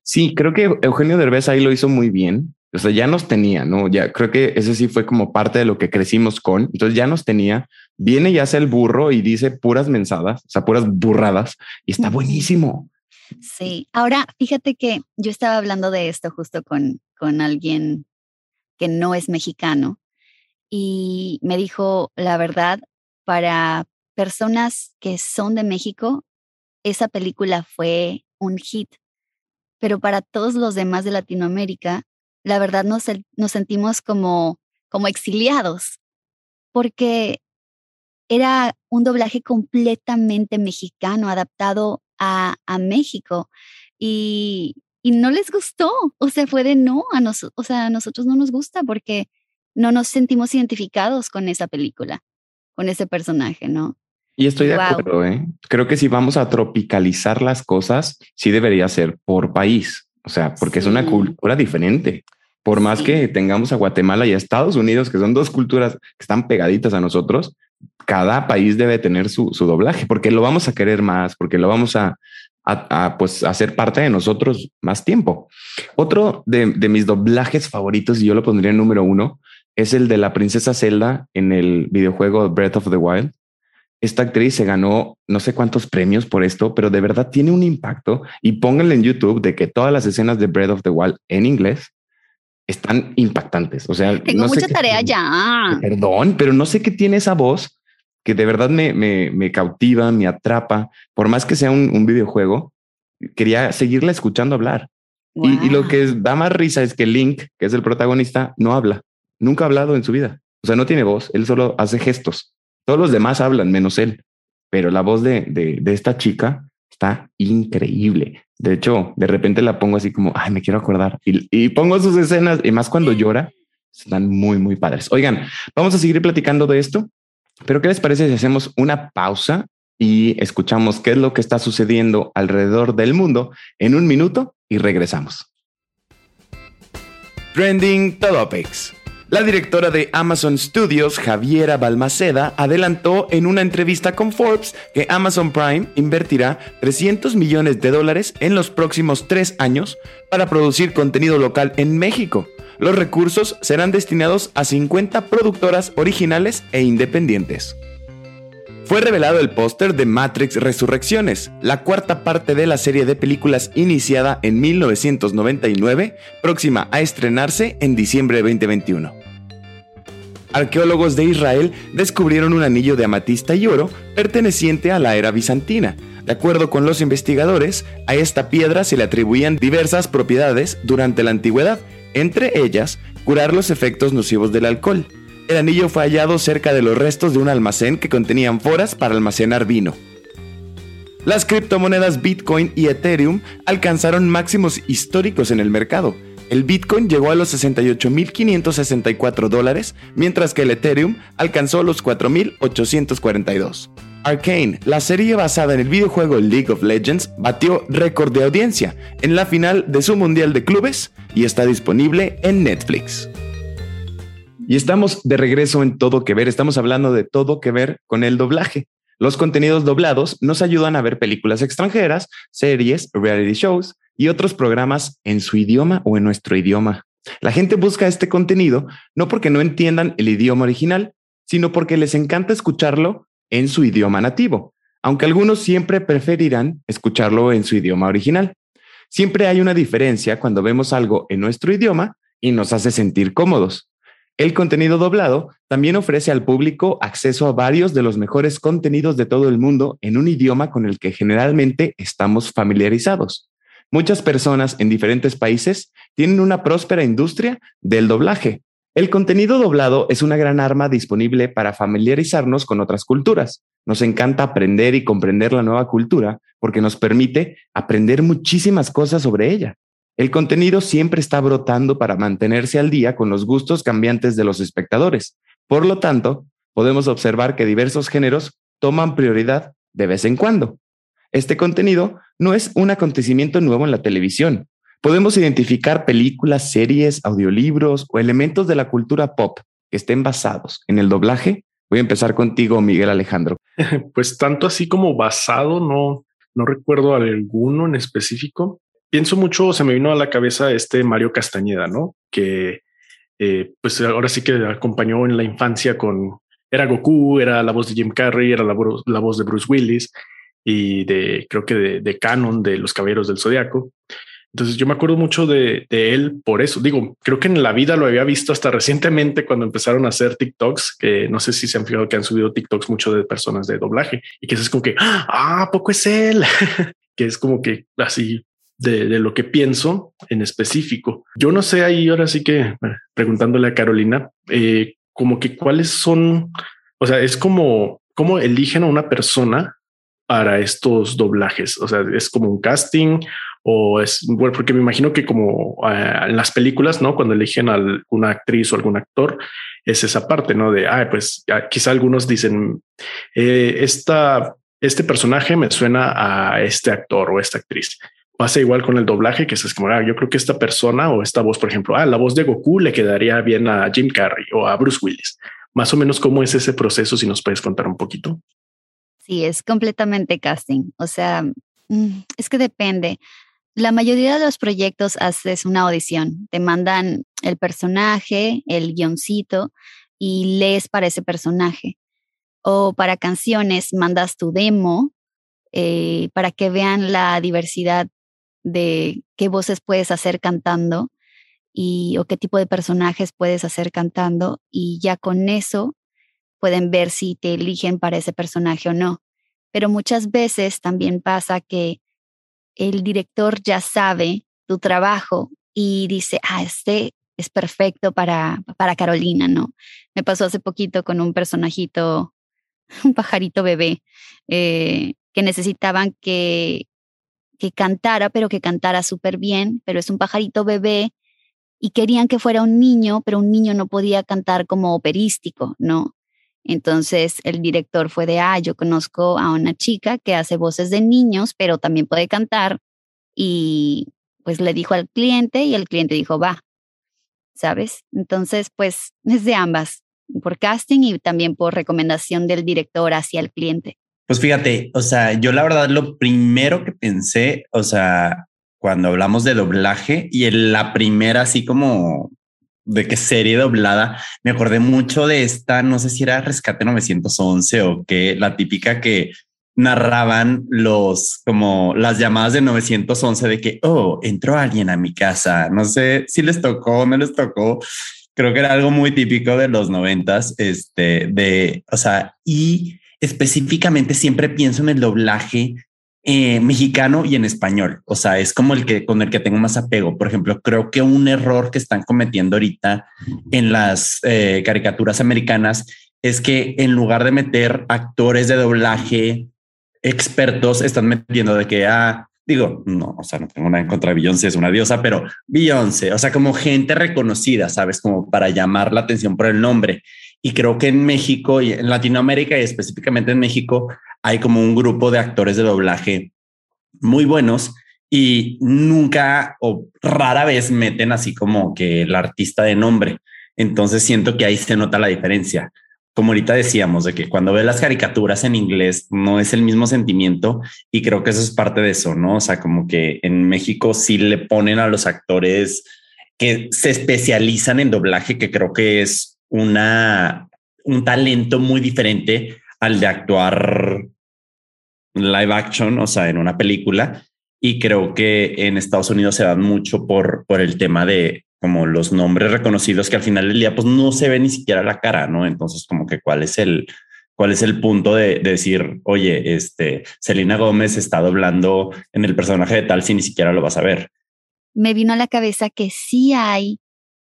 Sí, creo que Eugenio Derbez ahí lo hizo muy bien. O sea, ya nos tenía, ¿no? Ya creo que ese sí fue como parte de lo que crecimos con. Entonces ya nos tenía. Viene y hace el burro y dice puras mensadas, o sea, puras burradas y está buenísimo. Sí. Ahora, fíjate que yo estaba hablando de esto justo con, con alguien que no es mexicano y me dijo, la verdad, para personas que son de México, esa película fue un hit, pero para todos los demás de Latinoamérica, la verdad nos, nos sentimos como, como exiliados, porque era un doblaje completamente mexicano, adaptado a, a México. Y, y no les gustó. O sea, fue de no, a nos, o sea, a nosotros no nos gusta porque no nos sentimos identificados con esa película, con ese personaje, ¿no? Y estoy de Wow. acuerdo, ¿eh? Creo que si vamos a tropicalizar las cosas, sí debería ser por país. O sea, porque es una cultura diferente. Por más Sí. que tengamos a Guatemala y a Estados Unidos, que son dos culturas que están pegaditas a nosotros, cada país debe tener su, su doblaje, porque lo vamos a querer más, porque lo vamos a, a, a, pues, hacer parte de nosotros más tiempo. Otro de, de mis doblajes favoritos, y yo lo pondría en número uno, es el de la princesa Zelda en el videojuego Breath of the Wild esta actriz se ganó no sé cuántos premios por esto, pero de verdad tiene un impacto y pónganle en YouTube de que todas las escenas de Breath of the Wild en inglés están impactantes. O sea, Tengo no mucha tarea ya. Perdón, pero no sé qué tiene esa voz que de verdad me, me, me cautiva, me atrapa. Por más que sea un, un videojuego, quería seguirla escuchando hablar. Y, y lo que da más risa es que Link, que es el protagonista, no habla. Nunca ha hablado en su vida. O sea, no tiene voz. Él solo hace gestos. Todos los demás hablan, menos él. Pero la voz de, de, de esta chica Está increíble. De hecho, de repente la pongo así como, ay, me quiero acordar. Y, y pongo sus escenas, y más cuando llora, están muy, muy padres. Oigan, vamos a seguir platicando de esto, pero ¿qué les parece si hacemos una pausa y escuchamos qué es lo que está sucediendo alrededor del mundo en un minuto y regresamos? Trending Topics. La directora de Amazon Studios, Javiera Balmaceda, adelantó en una entrevista con Forbes que Amazon Prime invertirá 300 millones de dólares en los próximos tres años para producir contenido local en México. Los recursos serán destinados a 50 productoras originales e independientes. Fue revelado el póster de Matrix Resurrecciones, la cuarta parte de la serie de películas iniciada en 1999, próxima a estrenarse en diciembre de 2021. Arqueólogos de Israel descubrieron un anillo de amatista y oro perteneciente a la era bizantina. De acuerdo con los investigadores, a esta piedra se le atribuían diversas propiedades durante la antigüedad, entre ellas curar los efectos nocivos del alcohol. El anillo fue hallado cerca de los restos de un almacén que contenían foras para almacenar vino. Las criptomonedas Bitcoin y Ethereum alcanzaron máximos históricos en el mercado. El Bitcoin llegó a los 68.564 dólares, mientras que el Ethereum alcanzó los 4.842. Arcane, la serie basada en el videojuego League of Legends, batió récord de audiencia en la final de su Mundial de Clubes y está disponible en Netflix. Y estamos de regreso en Todo que Ver. Estamos hablando de Todo que Ver con el doblaje. Los contenidos doblados nos ayudan a ver películas extranjeras, series, reality shows y otros programas en su idioma o en nuestro idioma. La gente busca este contenido no porque no entiendan el idioma original, sino porque les encanta escucharlo en su idioma nativo, aunque algunos siempre preferirán escucharlo en su idioma original. Siempre hay una diferencia cuando vemos algo en nuestro idioma y nos hace sentir cómodos. El contenido doblado también ofrece al público acceso a varios de los mejores contenidos de todo el mundo en un idioma con el que generalmente estamos familiarizados. Muchas personas en diferentes países tienen una próspera industria del doblaje. El contenido doblado es una gran arma disponible para familiarizarnos con otras culturas. Nos encanta aprender y comprender la nueva cultura porque nos permite aprender muchísimas cosas sobre ella. El contenido siempre está brotando para mantenerse al día con los gustos cambiantes de los espectadores. Por lo tanto, podemos observar que diversos géneros toman prioridad de vez en cuando. Este contenido no es un acontecimiento nuevo en la televisión. Podemos identificar películas, series, audiolibros o elementos de la cultura pop que estén basados en el doblaje. Voy a empezar contigo, Miguel Alejandro. Pues tanto así como basado, no, no recuerdo alguno en específico pienso mucho, se me vino a la cabeza este Mario Castañeda, ¿no? Que eh, pues ahora sí que acompañó en la infancia con, era Goku, era la voz de Jim Carrey, era la, la voz de Bruce Willis y de, creo que de, de Canon, de los Caballeros del Zodiaco. Entonces yo me acuerdo mucho de, de, él por eso. Digo, creo que en la vida lo había visto hasta recientemente cuando empezaron a hacer TikToks, que no sé si se han fijado que han subido TikToks mucho de personas de doblaje y que es como que, ah, poco es él, que es como que así de, lo que pienso en específico. Yo no sé ahí ahora sí que preguntándole a Carolina, eh, como que cuáles son, o sea, es como cómo eligen a una persona para estos doblajes. O sea, es como un casting o es porque me imagino que como eh, en las películas, no cuando eligen a una actriz o algún actor, es esa parte, no de ah, pues quizá algunos dicen eh, esta, este personaje me suena a este actor o esta actriz pasa igual con el doblaje, que es como, ah, yo creo que esta persona o esta voz, por ejemplo, ah, la voz de Goku le quedaría bien a Jim Carrey o a Bruce Willis. Más o menos cómo es ese proceso, si nos puedes contar un poquito. Sí, es completamente casting. O sea, mm, es que depende. La mayoría de los proyectos haces una audición, te mandan el personaje, el guioncito y lees para ese personaje. O para canciones mandas tu demo eh, para que vean la diversidad de qué voces puedes hacer cantando y o qué tipo de personajes puedes hacer cantando y ya con eso pueden ver si te eligen para ese personaje o no. Pero muchas veces también pasa que el director ya sabe tu trabajo y dice, ah, este es perfecto para, para Carolina, ¿no? Me pasó hace poquito con un personajito, un pajarito bebé, eh, que necesitaban que, que cantara, pero que cantara súper bien, pero es un pajarito bebé y querían que fuera un niño, pero un niño no podía cantar como operístico, ¿no? Entonces el director fue de, ah, yo conozco a una chica que hace voces de niños, pero también puede cantar. Y pues le dijo al cliente y el cliente dijo, va, ¿sabes? Entonces, pues es de ambas, por casting y también por recomendación del director hacia el cliente. Pues fíjate, o sea, yo la verdad lo primero que pensé, o sea, cuando hablamos de doblaje y en la primera así como de qué serie doblada, me acordé mucho de esta, no sé si era Rescate 911 o qué, la típica que narraban los como las llamadas de 911 de que, oh, entró alguien a mi casa. No sé si les tocó o no les tocó. Creo que era algo muy típico de los noventas, este, de, o sea, y específicamente siempre pienso en el doblaje eh, mexicano y en español. O sea, es como el que con el que tengo más apego. Por ejemplo, creo que un error que están cometiendo ahorita en las eh, caricaturas americanas es que en lugar de meter actores de doblaje expertos, están metiendo de que, ah, digo, no, o sea, no tengo nada en contra de Beyoncé, es una diosa, pero Beyoncé, o sea, como gente reconocida, sabes, como para llamar la atención por el nombre. Y creo que en México y en Latinoamérica y específicamente en México hay como un grupo de actores de doblaje muy buenos y nunca o rara vez meten así como que el artista de nombre. Entonces siento que ahí se nota la diferencia. Como ahorita decíamos, de que cuando ves las caricaturas en inglés no es el mismo sentimiento y creo que eso es parte de eso, ¿no? O sea, como que en México sí le ponen a los actores que se especializan en doblaje, que creo que es una, un talento muy diferente al de actuar live action, o sea, en una película. Y creo que en Estados Unidos se dan mucho por, por el tema de como los nombres reconocidos que al final del día pues no se ve ni siquiera la cara, ¿no? Entonces como que cuál es el, cuál es el punto de, de, decir, oye, este, Selena Gómez está doblando en el personaje de tal si ni siquiera lo vas a ver. Me vino a la cabeza que sí hay,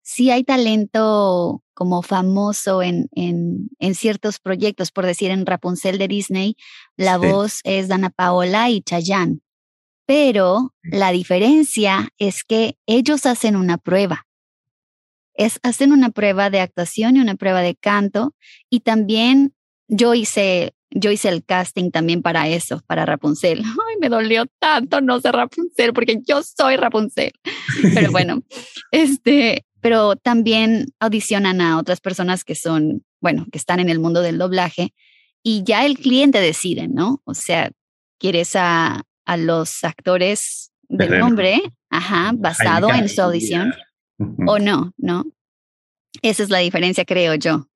sí hay talento como famoso en, en, en, ciertos proyectos, por decir en Rapunzel de Disney, la voz es Dana Paola y Chayanne. Pero la diferencia es que ellos hacen una prueba. Es, hacen una prueba de actuación y una prueba de canto. Y también yo hice, yo hice el casting también para eso, para Rapunzel. Ay, me dolió tanto no ser Rapunzel porque yo soy Rapunzel. Pero bueno, este, pero también audicionan a otras personas que son, bueno, que están en el mundo del doblaje y ya el cliente decide, ¿no? O sea, quieres a, a los actores del nombre, ajá, basado en su audición, o no, ¿no? Esa es la diferencia, creo yo.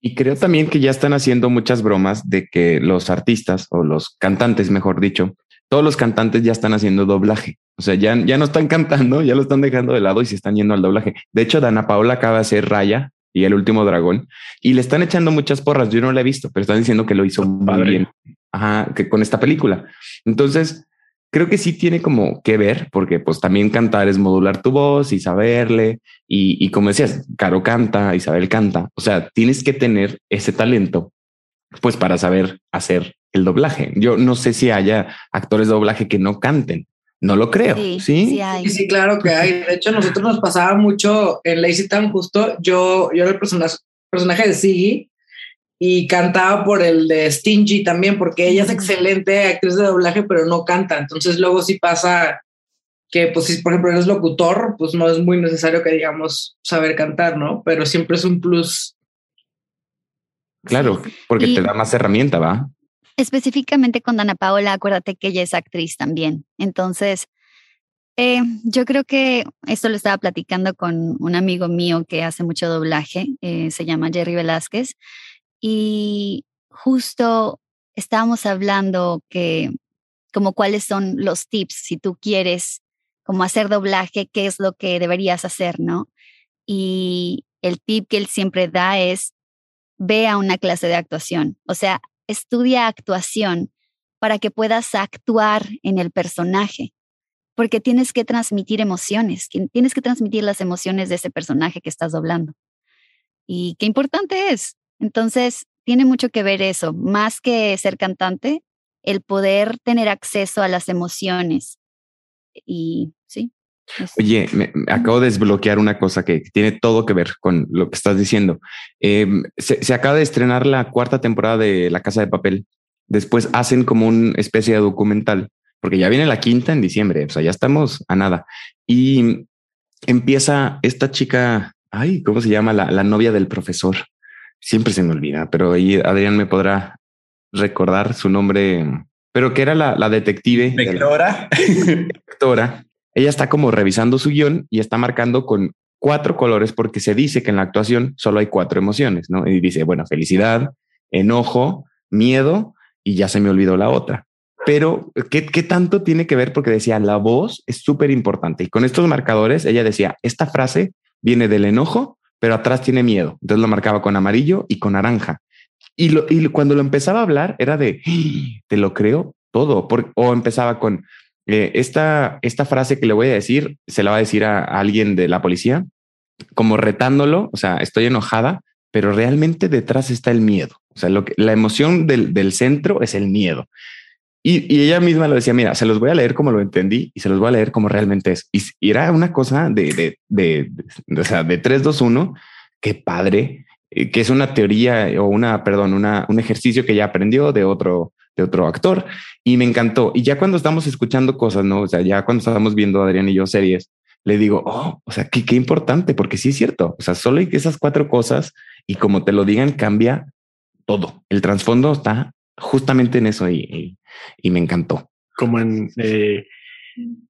Y creo también que ya están haciendo muchas bromas de que los artistas o los cantantes, mejor dicho, todos los cantantes ya están haciendo doblaje. O sea, ya, ya no están cantando, ya lo están dejando de lado y se están yendo al doblaje. De hecho, Dana Paola acaba de hacer Raya y el último dragón y le están echando muchas porras. Yo no la he visto, pero están diciendo que lo hizo muy bien. Ajá, que con esta película. Entonces, creo que sí tiene como que ver, porque pues también cantar es modular tu voz y saberle. Y, y como decías, Caro canta, Isabel canta. O sea, tienes que tener ese talento, pues para saber hacer el doblaje. Yo no sé si haya actores de doblaje que no canten. No lo creo. Sí, sí, sí, sí, claro que hay. De hecho, nosotros nos pasaba mucho en Lazy Town justo. Yo, yo era el personaje, personaje de Siggy y cantaba por el de Stingy también, porque ella es excelente actriz de doblaje, pero no canta. Entonces luego sí pasa que, pues si por ejemplo eres locutor, pues no es muy necesario que digamos saber cantar, ¿no? Pero siempre es un plus. Claro, porque te da más herramienta, ¿va? Específicamente con Dana Paola, acuérdate que ella es actriz también. Entonces, eh, yo creo que esto lo estaba platicando con un amigo mío que hace mucho doblaje, eh, se llama Jerry Velázquez, y justo estábamos hablando que como cuáles son los tips si tú quieres como hacer doblaje, qué es lo que deberías hacer, ¿no? Y el tip que él siempre da es ve a una clase de actuación. O sea, estudia actuación para que puedas actuar en el personaje, porque tienes que transmitir emociones, tienes que transmitir las emociones de ese personaje que estás doblando. Y qué importante es. Entonces, tiene mucho que ver eso, más que ser cantante, el poder tener acceso a las emociones. Y. Oye, me, acabo de desbloquear una cosa que tiene todo que ver con lo que estás diciendo. Em, se, se, acaba de estrenar la cuarta temporada de La Casa de Papel. Después hacen como una especie de documental, porque ya viene la quinta en diciembre, o sea, ya estamos a nada. Y empieza esta chica, ay, ¿cómo se llama? La, la novia del profesor. Siempre se me olvida, pero ahí Adrián me podrá recordar su nombre, pero que era la, la detective. Inspectora. Inspectora. Ella está como revisando su guion y está marcando con cuatro colores porque se dice que en la actuación solo hay cuatro emociones, ¿no? Y dice, bueno, felicidad, enojo, miedo y ya se me olvidó la otra. Pero, ¿qué, qué tanto tiene que ver? Porque decía, la voz es súper importante. Y con estos marcadores, ella decía, esta frase viene del enojo, pero atrás tiene miedo. Entonces lo marcaba con amarillo y con naranja. Y, y cuando lo empezaba a hablar era de, ¡Ah! te lo creo todo, por, o empezaba con eh, esta, esta frase que le voy a decir, se la va a decir a, alguien de la policía, como retándolo, o sea, estoy enojada, pero realmente detrás está el miedo. O sea, lo que, la emoción del, del centro es el miedo. Y, y, ella misma lo decía, mira, se los voy a leer como lo entendí y se los voy a leer como realmente es. Y, y era una cosa de, de, de, de, o sea, de 3, 2, 1, qué padre, eh, que es una teoría o una, perdón, una, un ejercicio que ya aprendió de otro, de otro actor y me encantó. Y ya cuando estamos escuchando cosas, no, o sea, ya cuando estábamos viendo Adrián y yo series, le digo, oh, o sea, qué, qué importante, porque sí es cierto. O sea, solo hay esas cuatro cosas y como te lo digan, cambia todo. El trasfondo está justamente en eso y, y, y me encantó. Como en, eh,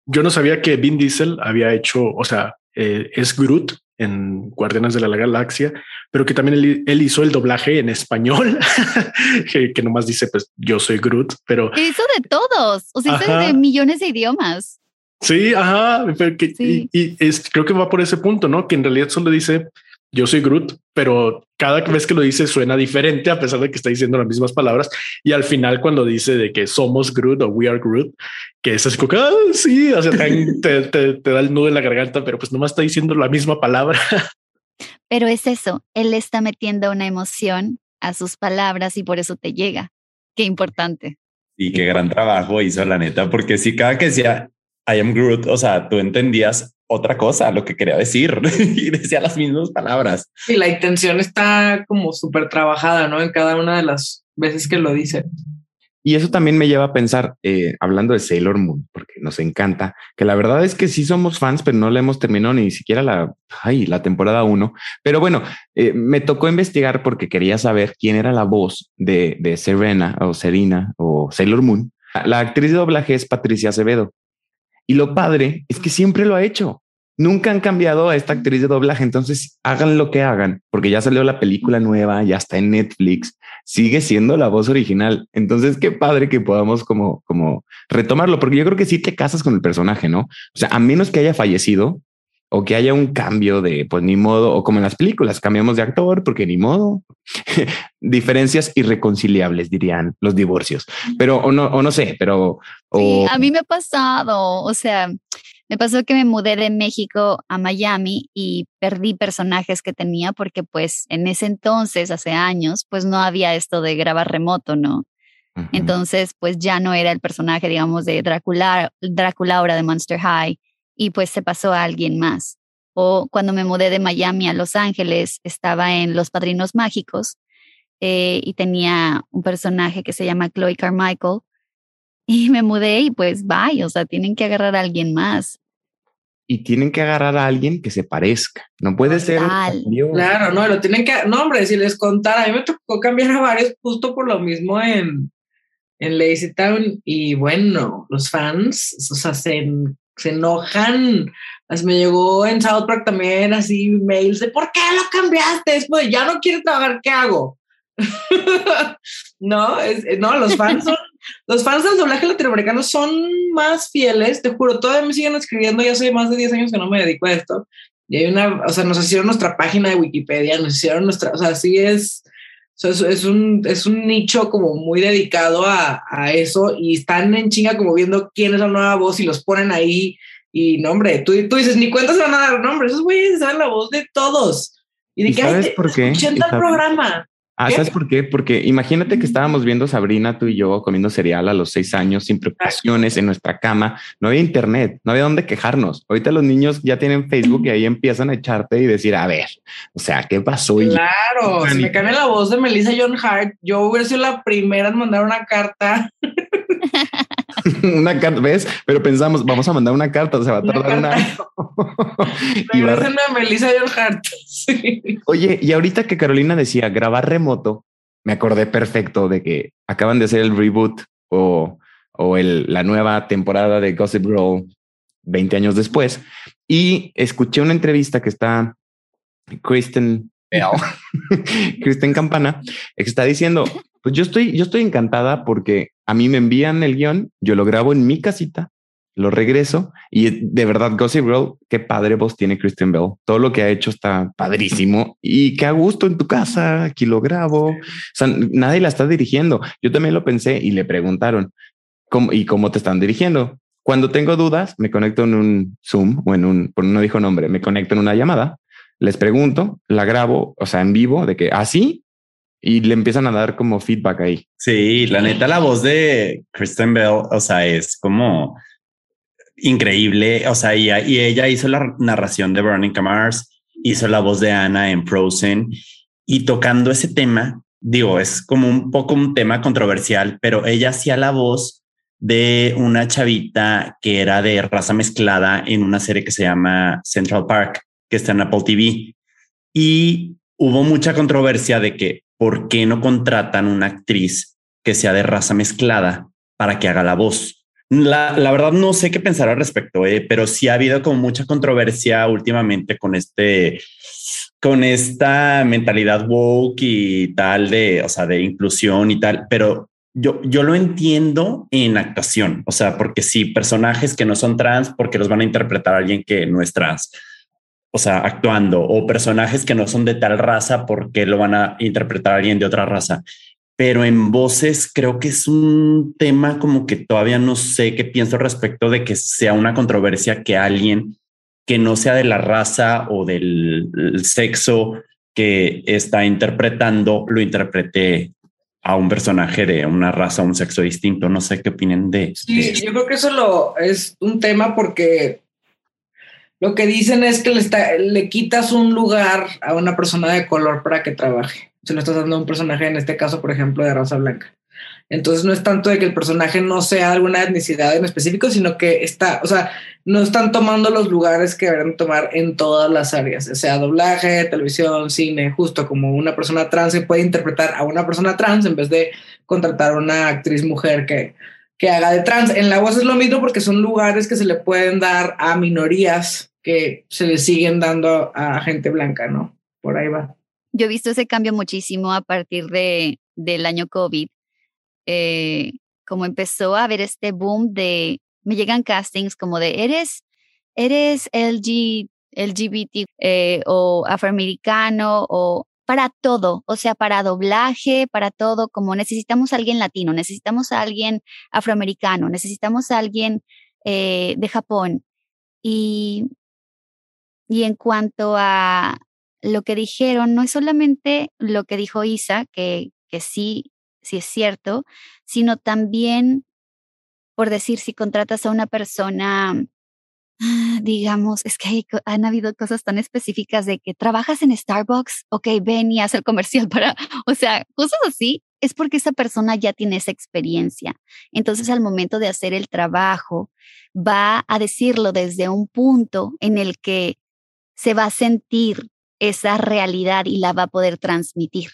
yo no sabía que Vin Diesel había hecho, o sea, eh, es Groot en Guardianes de la Galaxia, pero que también él, él hizo el doblaje en español, que, que, nomás dice, pues yo soy Groot, pero... Hizo de todos, o sea, hizo de millones de idiomas. Sí, ajá, pero que, sí. Y, y, es, creo que va por ese punto, ¿no? Que en realidad solo dice, yo soy Groot, pero cada vez que lo dice suena diferente a pesar de que está diciendo las mismas palabras. Y al final cuando dice de que somos Groot o we are Groot, que es así como que, ah, sí, o sea, te, te, te, da el nudo en la garganta, pero pues nomás está diciendo la misma palabra. Pero es eso, él está metiendo una emoción a sus palabras y por eso te llega. Qué importante. Y qué gran trabajo hizo la neta, porque si cada que decía I am Groot, o sea, tú entendías otra cosa, lo que quería decir y decía las mismas palabras. Y la intención está como súper trabajada, ¿no? En cada una de las veces que lo dice. Y eso también me lleva a pensar, eh, hablando de Sailor Moon, porque nos encanta, que la verdad es que sí somos fans, pero no le hemos terminado ni siquiera la, ay, la temporada uno. Pero bueno, eh, me tocó investigar porque quería saber quién era la voz de, de Serena o Serena o Sailor Moon. La actriz de doblaje es Patricia Acevedo. Y lo padre es que siempre lo ha hecho. Nunca han cambiado a esta actriz de doblaje, entonces hagan lo que hagan, porque ya salió la película nueva, ya está en Netflix, sigue siendo la voz original. Entonces, qué padre que podamos como, como retomarlo, porque yo creo que sí te casas con el personaje, ¿no? O sea, a menos que haya fallecido o que haya un cambio de, pues ni modo, o como en las películas, cambiamos de actor porque ni modo. Diferencias irreconciliables, dirían los divorcios. Pero, o no, o no sé, pero... O... Sí, a mí me ha pasado, o sea, me pasó que me mudé de México a Miami y perdí personajes que tenía porque pues en ese entonces, hace años, pues no había esto de grabar remoto, ¿no? Uh -huh. Entonces, pues ya no era el personaje, digamos, de Drácula, Drácula ahora de Monster High y pues se pasó a alguien más. O cuando me mudé de Miami a Los Ángeles, estaba en Los Padrinos Mágicos eh, y tenía un personaje que se llama Chloe Carmichael y me mudé y pues bye, o sea, tienen que agarrar a alguien más y tienen que agarrar a alguien que se parezca. No puede ser. Claro, no, lo tienen que. No, hombre, si les contara, a mí me tocó cambiar a varios justo por lo mismo en, en Lazy Town. Y bueno, los fans, o sea, se, se enojan. Así me llegó en South Park también así mails de ¿por qué lo cambiaste? Después ya no quiere trabajar, ¿qué hago? no, es, no, los fans son, los fans del doblaje latinoamericano son más fieles, te juro, todavía me siguen escribiendo, ya soy más de 10 años que no me dedico a esto. Y hay una, o sea, nos hicieron nuestra página de Wikipedia, nos hicieron nuestra, o sea, sí es, sea, es, es, un, es un nicho como muy dedicado a, a, eso y están en chinga como viendo quién es la nueva voz y los ponen ahí. Y no, hombre, tú, tú dices, ni cuenta se van a dar nombre, esos güeyes saben la voz de todos. Y de ¿Y que sabes por qué? el programa. Ah. ¿sabes por qué? Porque imagínate que estábamos viendo Sabrina, tú y yo, comiendo cereal a los seis años, sin preocupaciones, en nuestra cama. No había internet, no había dónde quejarnos. Ahorita los niños ya tienen Facebook y ahí empiezan a echarte y decir, a ver, o sea, ¿qué pasó? Claro, si me cambia la voz de Melissa John Hart, yo hubiera sido la primera en mandar una carta. una carta, ¿ves? Pero pensamos, vamos a mandar una carta, se va a Una tardar un carta. año. Y va a- Melissa John Hart. Sí. Oye, y ahorita que Carolina decía grabar remoto, me acordé perfecto de que acaban de hacer el reboot o, o el, la nueva temporada de Gossip Girl 20 años después. Y escuché una entrevista que está Kristen Bell, Kristen Campana, que está diciendo, pues yo estoy, yo estoy encantada porque a mí me envían el guion, yo lo grabo en mi casita, lo regreso y de verdad Gossip Girl, qué padre voz tiene Kristen Bell. Todo lo que ha hecho está padrísimo y qué a gusto en tu casa, aquí lo grabo. O sea, nadie la está dirigiendo. Yo también lo pensé y le preguntaron cómo y cómo te están dirigiendo. Cuando tengo dudas, me conecto en un Zoom o en un, por no dijo nombre, me conecto en una llamada, les pregunto, la grabo, o sea, en vivo de que así y le empiezan a dar como feedback ahí. Sí, la neta, la voz de Kristen Bell, o sea, es como increíble. O sea, y, y ella hizo la narración de Veronica Mars, hizo la voz de Anna en Frozen y tocando ese tema, digo, es como un poco un tema controversial, pero ella hacía la voz de una chavita que era de raza mezclada en una serie que se llama Central Park, que está en Apple TV. Y hubo mucha controversia de que por qué no contratan una actriz que sea de raza mezclada para que haga la voz. La, la verdad no sé qué pensar al respecto, eh, pero sí ha habido como mucha controversia últimamente con este, con esta mentalidad woke y tal de, o sea, de inclusión y tal, pero yo, yo lo entiendo en actuación, o sea, porque sí, personajes que no son trans, porque los van a interpretar alguien que no es trans, o sea, actuando, o personajes que no son de tal raza, porque lo van a interpretar a alguien de otra raza. Pero en voces creo que es un tema como que todavía no sé qué pienso respecto de que sea una controversia que alguien que no sea de la raza o del sexo que está interpretando lo interprete a un personaje de una raza o un sexo distinto. No sé qué opinen de. Sí, de yo creo que eso lo, es un tema porque lo que dicen es que le, está, le quitas un lugar a una persona de color para que trabaje. Se lo estás dando a un personaje, en este caso, por ejemplo, de raza blanca. Entonces no es tanto de que el personaje no sea de alguna etnicidad en específico, sino que está, o sea, no están tomando los lugares que deberían tomar en todas las áreas, sea doblaje, televisión, cine, justo como una persona trans se puede interpretar a una persona trans en vez de contratar a una actriz mujer que, que haga de trans. En la voz es lo mismo porque son lugares que se le pueden dar a minorías que se le siguen dando a gente blanca, ¿no? Por ahí va. Yo he visto ese cambio muchísimo a partir de, del año COVID. Eh, como empezó a haber este boom de, me llegan castings como de, eres, eres LG, LGBT eh, o afroamericano o para todo, o sea, para doblaje, para todo, como necesitamos a alguien latino, necesitamos a alguien afroamericano, necesitamos a alguien eh, de Japón. Y, y en cuanto a lo que dijeron, no es solamente lo que dijo Isa, que, que sí, sí es cierto, sino también, por decir, si contratas a una persona, digamos, es que hay, han habido cosas tan específicas de que trabajas en Starbucks, ok, ven y haz el comercial para, o sea, cosas así, es porque esa persona ya tiene esa experiencia. Entonces, al momento de hacer el trabajo, va a decirlo desde un punto en el que se va a sentir esa realidad y la va a poder transmitir.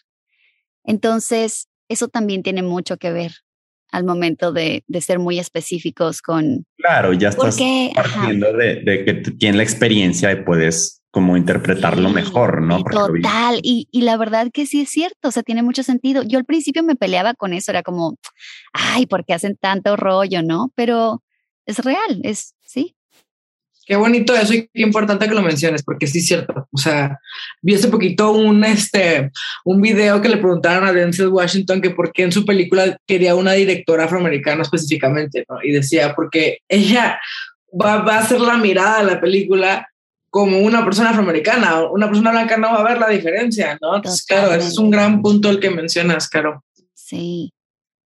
Entonces, eso también tiene mucho que ver al momento de, de ser muy específicos con... Claro, ya estás Porque, partiendo de, de que tú tienes la experiencia y puedes como interpretarlo Sí, mejor, ¿no? Porque Total, y, y la verdad que sí es cierto, o sea, tiene mucho sentido. Yo al principio me peleaba con eso, era como, ay, ¿por qué hacen tanto rollo, no? Pero es real, es. Qué bonito eso y qué importante que lo menciones, porque sí es cierto. O sea, vi hace poquito un, este, un video que le preguntaron a Denzel Washington que por qué en su película quería una directora afroamericana específicamente, ¿no? Y decía, porque ella va, va a ser la mirada de la película como una persona afroamericana. Una persona blanca no va a ver la diferencia, ¿no? Entonces, claro, ese es un gran punto el que mencionas, Caro. Sí.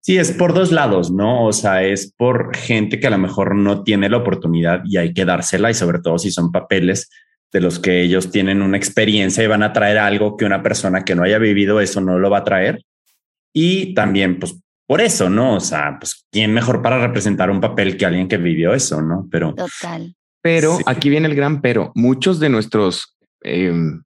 Sí, es por dos lados, ¿no? O sea, es por gente que a lo mejor no tiene la oportunidad y hay que dársela y sobre todo si son papeles de los que ellos tienen una experiencia y van a traer algo que una persona que no haya vivido eso no lo va a traer. Y también, pues, por eso, ¿no? O sea, pues, ¿quién mejor para representar un papel que alguien que vivió eso, ¿no? Pero... Total. Pero Sí. aquí viene el gran pero. Muchos de nuestros em,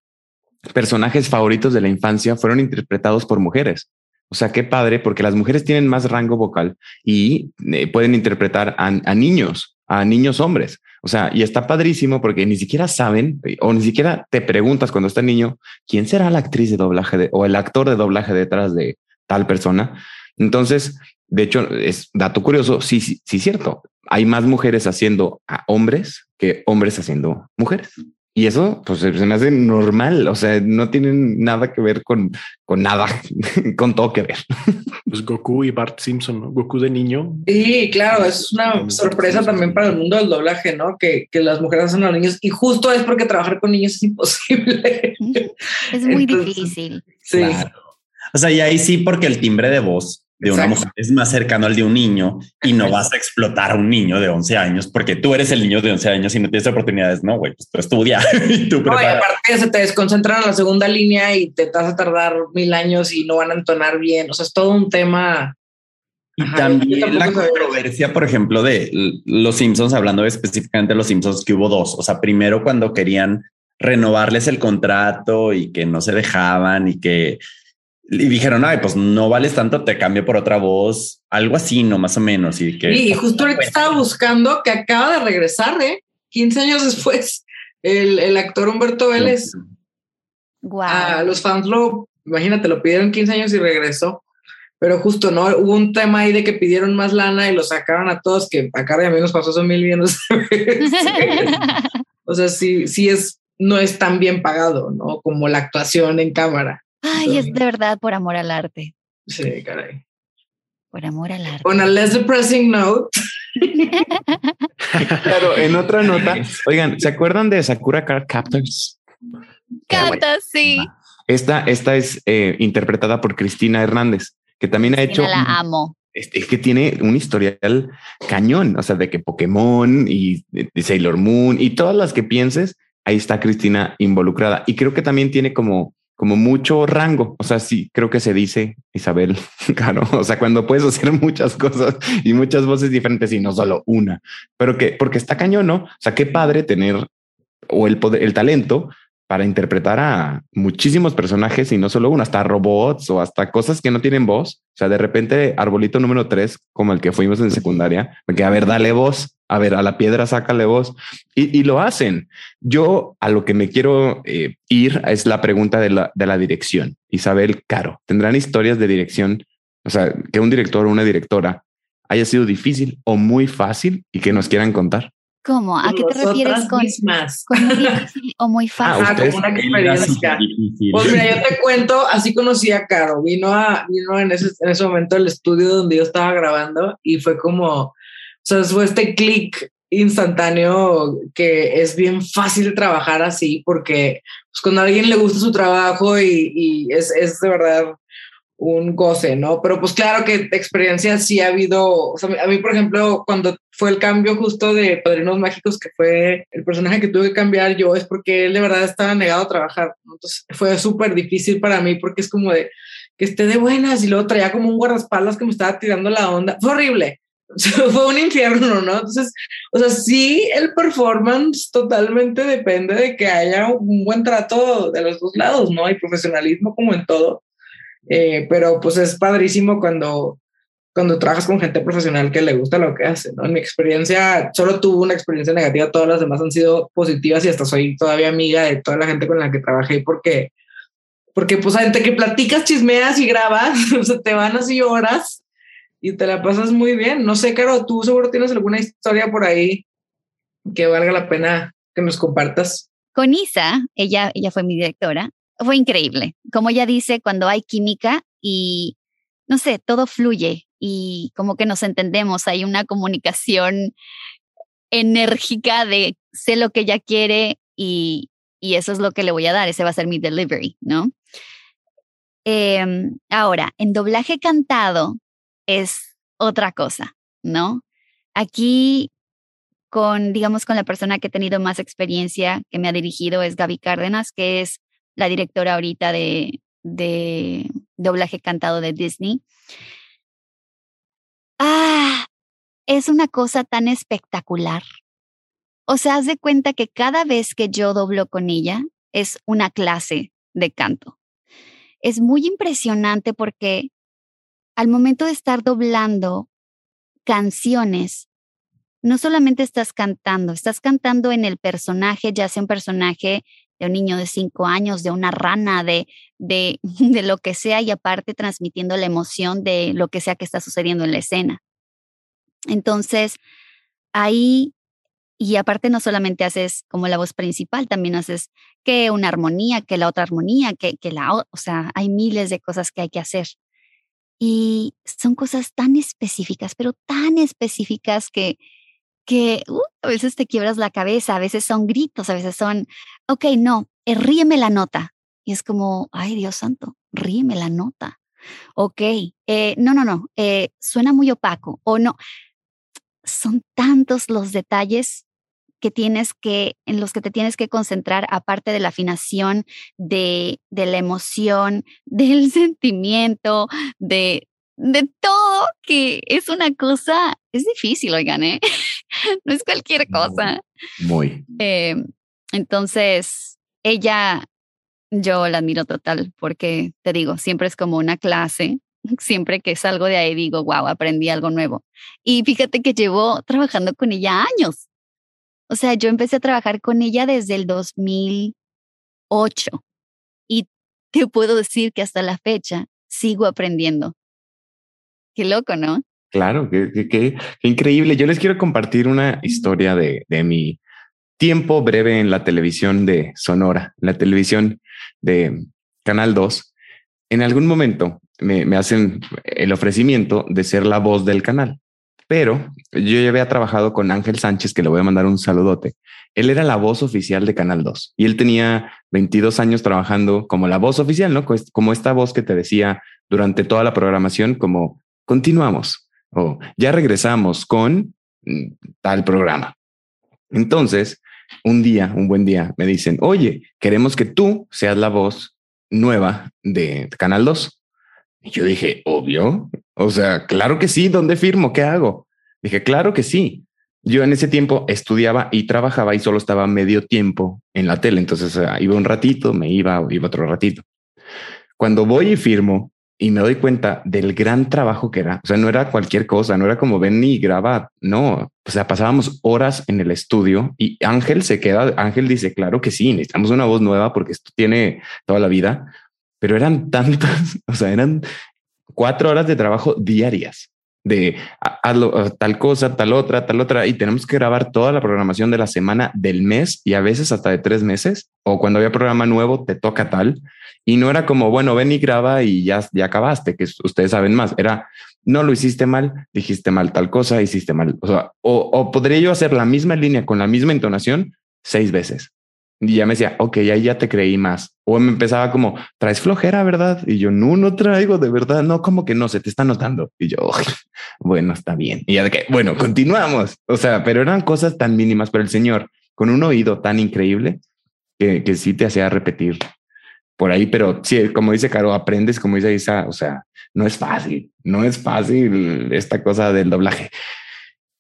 personajes favoritos de la infancia fueron interpretados por mujeres. O sea, qué padre, porque las mujeres tienen más rango vocal y eh, pueden interpretar a, niños, a niños hombres. O sea, y está padrísimo porque ni siquiera saben eh, o ni siquiera te preguntas cuando está niño quién será la actriz de doblaje o el actor de doblaje detrás de tal persona. Entonces, de hecho, es dato curioso. Sí, sí, sí, cierto. Hay más mujeres haciendo a hombres que hombres haciendo mujeres. Y eso, pues se me hace normal. O sea, no tienen nada que ver con, con nada, con todo que ver. Pues Goku y Bart Simpson, ¿no? Goku de niño. Sí, claro, es una sorpresa también para el mundo del doblaje, ¿no? Que, que las mujeres hacen a los niños y justo es porque trabajar con niños es imposible. Es muy Entonces, difícil. Sí, Claro. O sea, y ahí sí, porque el timbre de voz de una mujer es más cercano al de un niño y no vas a explotar a un niño de 11 años porque tú eres el niño de 11 años y no tienes oportunidades. No, güey, pues tú estudia y tú No, y aparte se te desconcentran en la segunda línea y te vas a tardar mil años y no van a entonar bien. O sea, es todo un tema. Y Ajá, también la controversia, por ejemplo, de los Simpsons, hablando específicamente de los Simpsons, que hubo dos. O sea, primero cuando querían renovarles el contrato y que no se dejaban y que y dijeron, ay, pues no vales tanto, te cambio por otra voz, algo así, no más o menos. Y que Y justo ahorita estaba buscando que acaba de regresar, ¿eh? 15 años después, el, el actor Humberto Vélez. Wow. a los fans lo, imagínate, lo pidieron 15 años y regresó. Pero justo, ¿no? Hubo un tema ahí de que pidieron más lana y lo sacaron a todos, que acá de amigos pasó eso mil millones. O sea, sí, sí es, no es tan bien pagado, ¿no? Como la actuación en cámara. Ay, es de verdad por amor al arte. Sí, caray. Por amor al arte. On a less depressing note, Claro, en otra nota, oigan, ¿se acuerdan de Sakura Card Captors? Canta, sí. Esta, esta es eh, interpretada por Cristina Hernández, que también ha hecho. La amo. Es, es que tiene un historial cañón, o sea, de que Pokémon y, y Sailor Moon y todas las que pienses, ahí está Cristina involucrada. Y creo que también tiene como, como mucho rango. O sea, sí, creo que se dice Isabel, claro. O sea, cuando puedes hacer muchas cosas y muchas voces diferentes y no solo una, pero que porque está cañón, ¿no? O sea, qué padre tener o el poder, el talento para interpretar a muchísimos personajes y no solo uno, hasta robots o hasta cosas que no tienen voz. O sea, de repente, arbolito número tres, como el que fuimos en secundaria, porque a ver, dale voz, a ver, a la piedra sácale voz y, y lo hacen. Yo a lo que me quiero eh, ir es la pregunta de la, de la dirección. Isabel Caro, ¿tendrán historias de dirección? O sea, que un director o una directora haya sido difícil o muy fácil y que nos quieran contar. ¿Cómo? ¿A qué te refieres con, mismas. con muy difícil o muy fácil? Ajá, ustedes- como una experiencia. Pues mira, yo te cuento, así conocí a Caro, vino, a, vino en, ese, en ese momento al estudio donde yo estaba grabando y fue como, sea, fue este clic instantáneo que es bien fácil trabajar así porque pues, cuando a alguien le gusta su trabajo y, y es, es de verdad un goce, ¿no? Pero pues claro que experiencia sí ha habido, o sea, a mí por ejemplo, cuando fue el cambio justo de Padrinos Mágicos, que fue el personaje que tuve que cambiar yo, es porque él de verdad estaba negado a trabajar, entonces fue súper difícil para mí porque es como de que esté de buenas y luego traía como un guardaespaldas que me estaba tirando la onda, fue horrible. O sea, fue un infierno, ¿no? Entonces, o sea, sí, el performance totalmente depende de que haya un buen trato de los dos lados, ¿no? Y profesionalismo como en todo. Eh, pero pues es padrísimo cuando, cuando trabajas con gente profesional que le gusta lo que hace, ¿no? En mi experiencia, solo tuve una experiencia negativa, todas las demás han sido positivas y hasta soy todavía amiga de toda la gente con la que trabajé porque, porque pues entre que platicas, chismeas y grabas, o sea, te van así horas y te la pasas muy bien. No sé, Caro, tú seguro tienes alguna historia por ahí que valga la pena que nos compartas. Con Isa, ella, ella fue mi directora, fue increíble. Como ella dice, cuando hay química y, no sé, todo fluye y como que nos entendemos, hay una comunicación enérgica de sé lo que ella quiere y, y eso es lo que le voy a dar, ese va a ser mi delivery, ¿no? Em, ahora, en doblaje cantado es otra cosa, ¿no? Aquí con, digamos, con la persona que he tenido más experiencia que me ha dirigido es Gaby Cárdenas, que es la directora ahorita de, de doblaje cantado de Disney. Ah, es una cosa tan espectacular. O sea, haz de cuenta que cada vez que yo doblo con ella es una clase de canto. Es muy impresionante porque al momento de estar doblando canciones, no solamente estás cantando, estás cantando en el personaje, ya sea un personaje de un niño de cinco años, de una rana, de, de, lo que sea, y aparte transmitiendo la emoción de lo que sea que está sucediendo en la escena. Entonces, ahí, y aparte no solamente haces como la voz principal, también haces que una armonía, que la otra armonía, que, que la, o sea, hay miles de cosas que hay que hacer. Y son cosas tan específicas, pero tan específicas que, que uh, a veces te quiebras la cabeza, a veces son gritos, a veces son, ok, no, eh, ríeme la nota. Y es como, ay Dios santo, ríeme la nota. Ok, eh, no, no, no, eh, suena muy opaco o no. Son tantos los detalles que tienes que, en los que te tienes que concentrar, aparte de la afinación, de, de la emoción, del sentimiento, de, de todo, que es una cosa, es difícil, oigan, ¿eh? no es cualquier cosa. Muy. Eh, entonces, ella, yo la admiro total porque te digo, siempre es como una clase. Siempre que salgo de ahí digo, wow, aprendí algo nuevo. Y fíjate que llevo trabajando con ella años. O sea, yo empecé a trabajar con ella desde el 2008 y te puedo decir que hasta la fecha sigo aprendiendo. Qué loco, ¿no? Claro, qué, increíble. Yo les quiero compartir una historia de, de, mi tiempo breve en la televisión de Sonora, la televisión de Canal 2. En algún momento me, me hacen el ofrecimiento de ser la voz del canal, pero yo ya había trabajado con Ángel Sánchez, que le voy a mandar un saludote. Él era la voz oficial de Canal 2 y él tenía 22 años trabajando como la voz oficial, ¿no? Como esta voz que te decía durante toda la programación, como continuamos o ya regresamos con mm, tal programa. Entonces, un día, un buen día, me dicen, oye, queremos que tú seas la voz nueva de Canal 2. Y yo dije, obvio, o sea, claro que sí, ¿dónde firmo? ¿Qué hago? Dije, claro que sí. Yo en ese tiempo estudiaba y trabajaba y solo estaba medio tiempo en la tele, entonces iba un ratito, me iba, iba otro ratito. Cuando voy y firmo, y me doy cuenta del gran trabajo que era. O sea, no era cualquier cosa, no era como ven y graba, no. O sea, pasábamos horas en el estudio y Ángel se queda. Ángel dice, claro que sí, necesitamos una voz nueva porque esto tiene toda la vida, pero eran tantas, o sea, eran cuatro horas de trabajo diarias de hazlo, tal cosa, tal otra, tal otra, y tenemos que grabar toda la programación de la semana, del mes y a veces hasta de tres meses, o cuando había programa nuevo te toca tal, y no era como, bueno, ven y graba y ya, ya acabaste, que ustedes saben más. Era, no lo hiciste mal, dijiste mal tal cosa, hiciste mal. O, podría yo hacer la misma línea con la misma entonación seis veces. Y ya me decía, ok, ahí ya te creí más. O me empezaba como, traes flojera, ¿verdad? Y yo, no, no traigo, de verdad, no, como que no, se te está notando. Y yo, bueno, está bien. Y ya de que, bueno, continuamos. O sea, pero eran cosas tan mínimas, pero el señor, con un oído tan increíble, que, que sí te hacía repetir por ahí, pero sí, como dice Caro, aprendes, como dice Isa, o sea, no es fácil, no es fácil esta cosa del doblaje.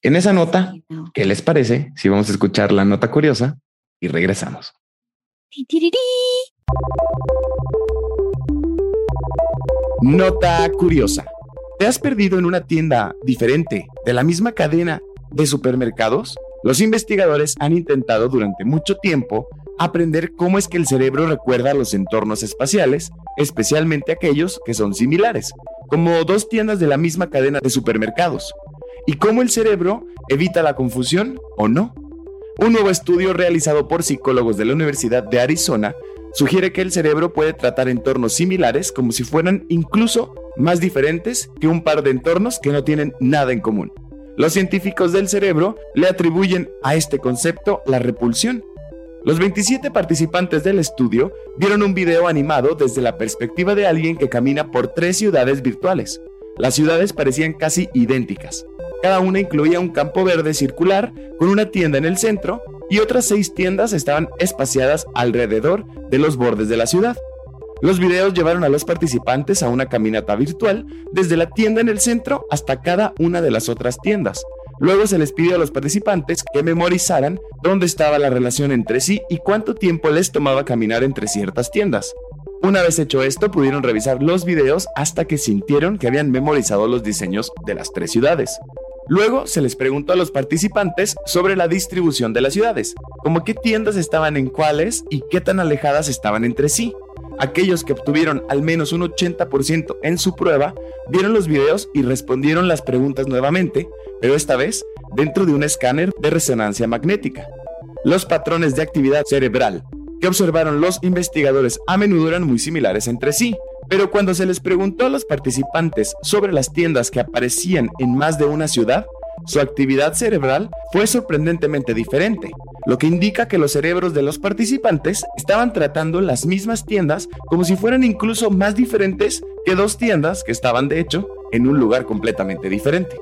En esa nota, ¿qué les parece si vamos a escuchar la nota curiosa y regresamos? Nota curiosa. ¿Te has perdido en una tienda diferente de la misma cadena de supermercados? Los investigadores han intentado durante mucho tiempo aprender cómo es que el cerebro recuerda los entornos espaciales, especialmente aquellos que son similares, como dos tiendas de la misma cadena de supermercados, y cómo el cerebro evita la confusión o no. Un nuevo estudio realizado por psicólogos de la Universidad de Arizona sugiere que el cerebro puede tratar entornos similares como si fueran incluso más diferentes que un par de entornos que no tienen nada en común. Los científicos del cerebro le atribuyen a este concepto la repulsión Los 27 participantes del estudio vieron un video animado desde la perspectiva de alguien que camina por tres ciudades virtuales. Las ciudades parecían casi idénticas. Cada una incluía un campo verde circular con una tienda en el centro y otras seis tiendas estaban espaciadas alrededor de los bordes de la ciudad. Los videos llevaron a los participantes a una caminata virtual desde la tienda en el centro hasta cada una de las otras tiendas. Luego se les pidió a los participantes que memorizaran dónde estaba la relación entre sí y cuánto tiempo les tomaba caminar entre ciertas tiendas. Una vez hecho esto, pudieron revisar los videos hasta que sintieron que habían memorizado los diseños de las tres ciudades. Luego se les preguntó a los participantes sobre la distribución de las ciudades, como qué tiendas estaban en cuáles y qué tan alejadas estaban entre sí. Aquellos que obtuvieron al menos un 80% en su prueba vieron los videos y respondieron las preguntas nuevamente, pero esta vez dentro de un escáner de resonancia magnética. Los patrones de actividad cerebral que observaron los investigadores a menudo eran muy similares entre sí, pero cuando se les preguntó a los participantes sobre las tiendas que aparecían en más de una ciudad, su actividad cerebral fue sorprendentemente diferente, lo que indica que los cerebros de los participantes estaban tratando las mismas tiendas como si fueran incluso más diferentes que dos tiendas que estaban de hecho en un lugar completamente diferente.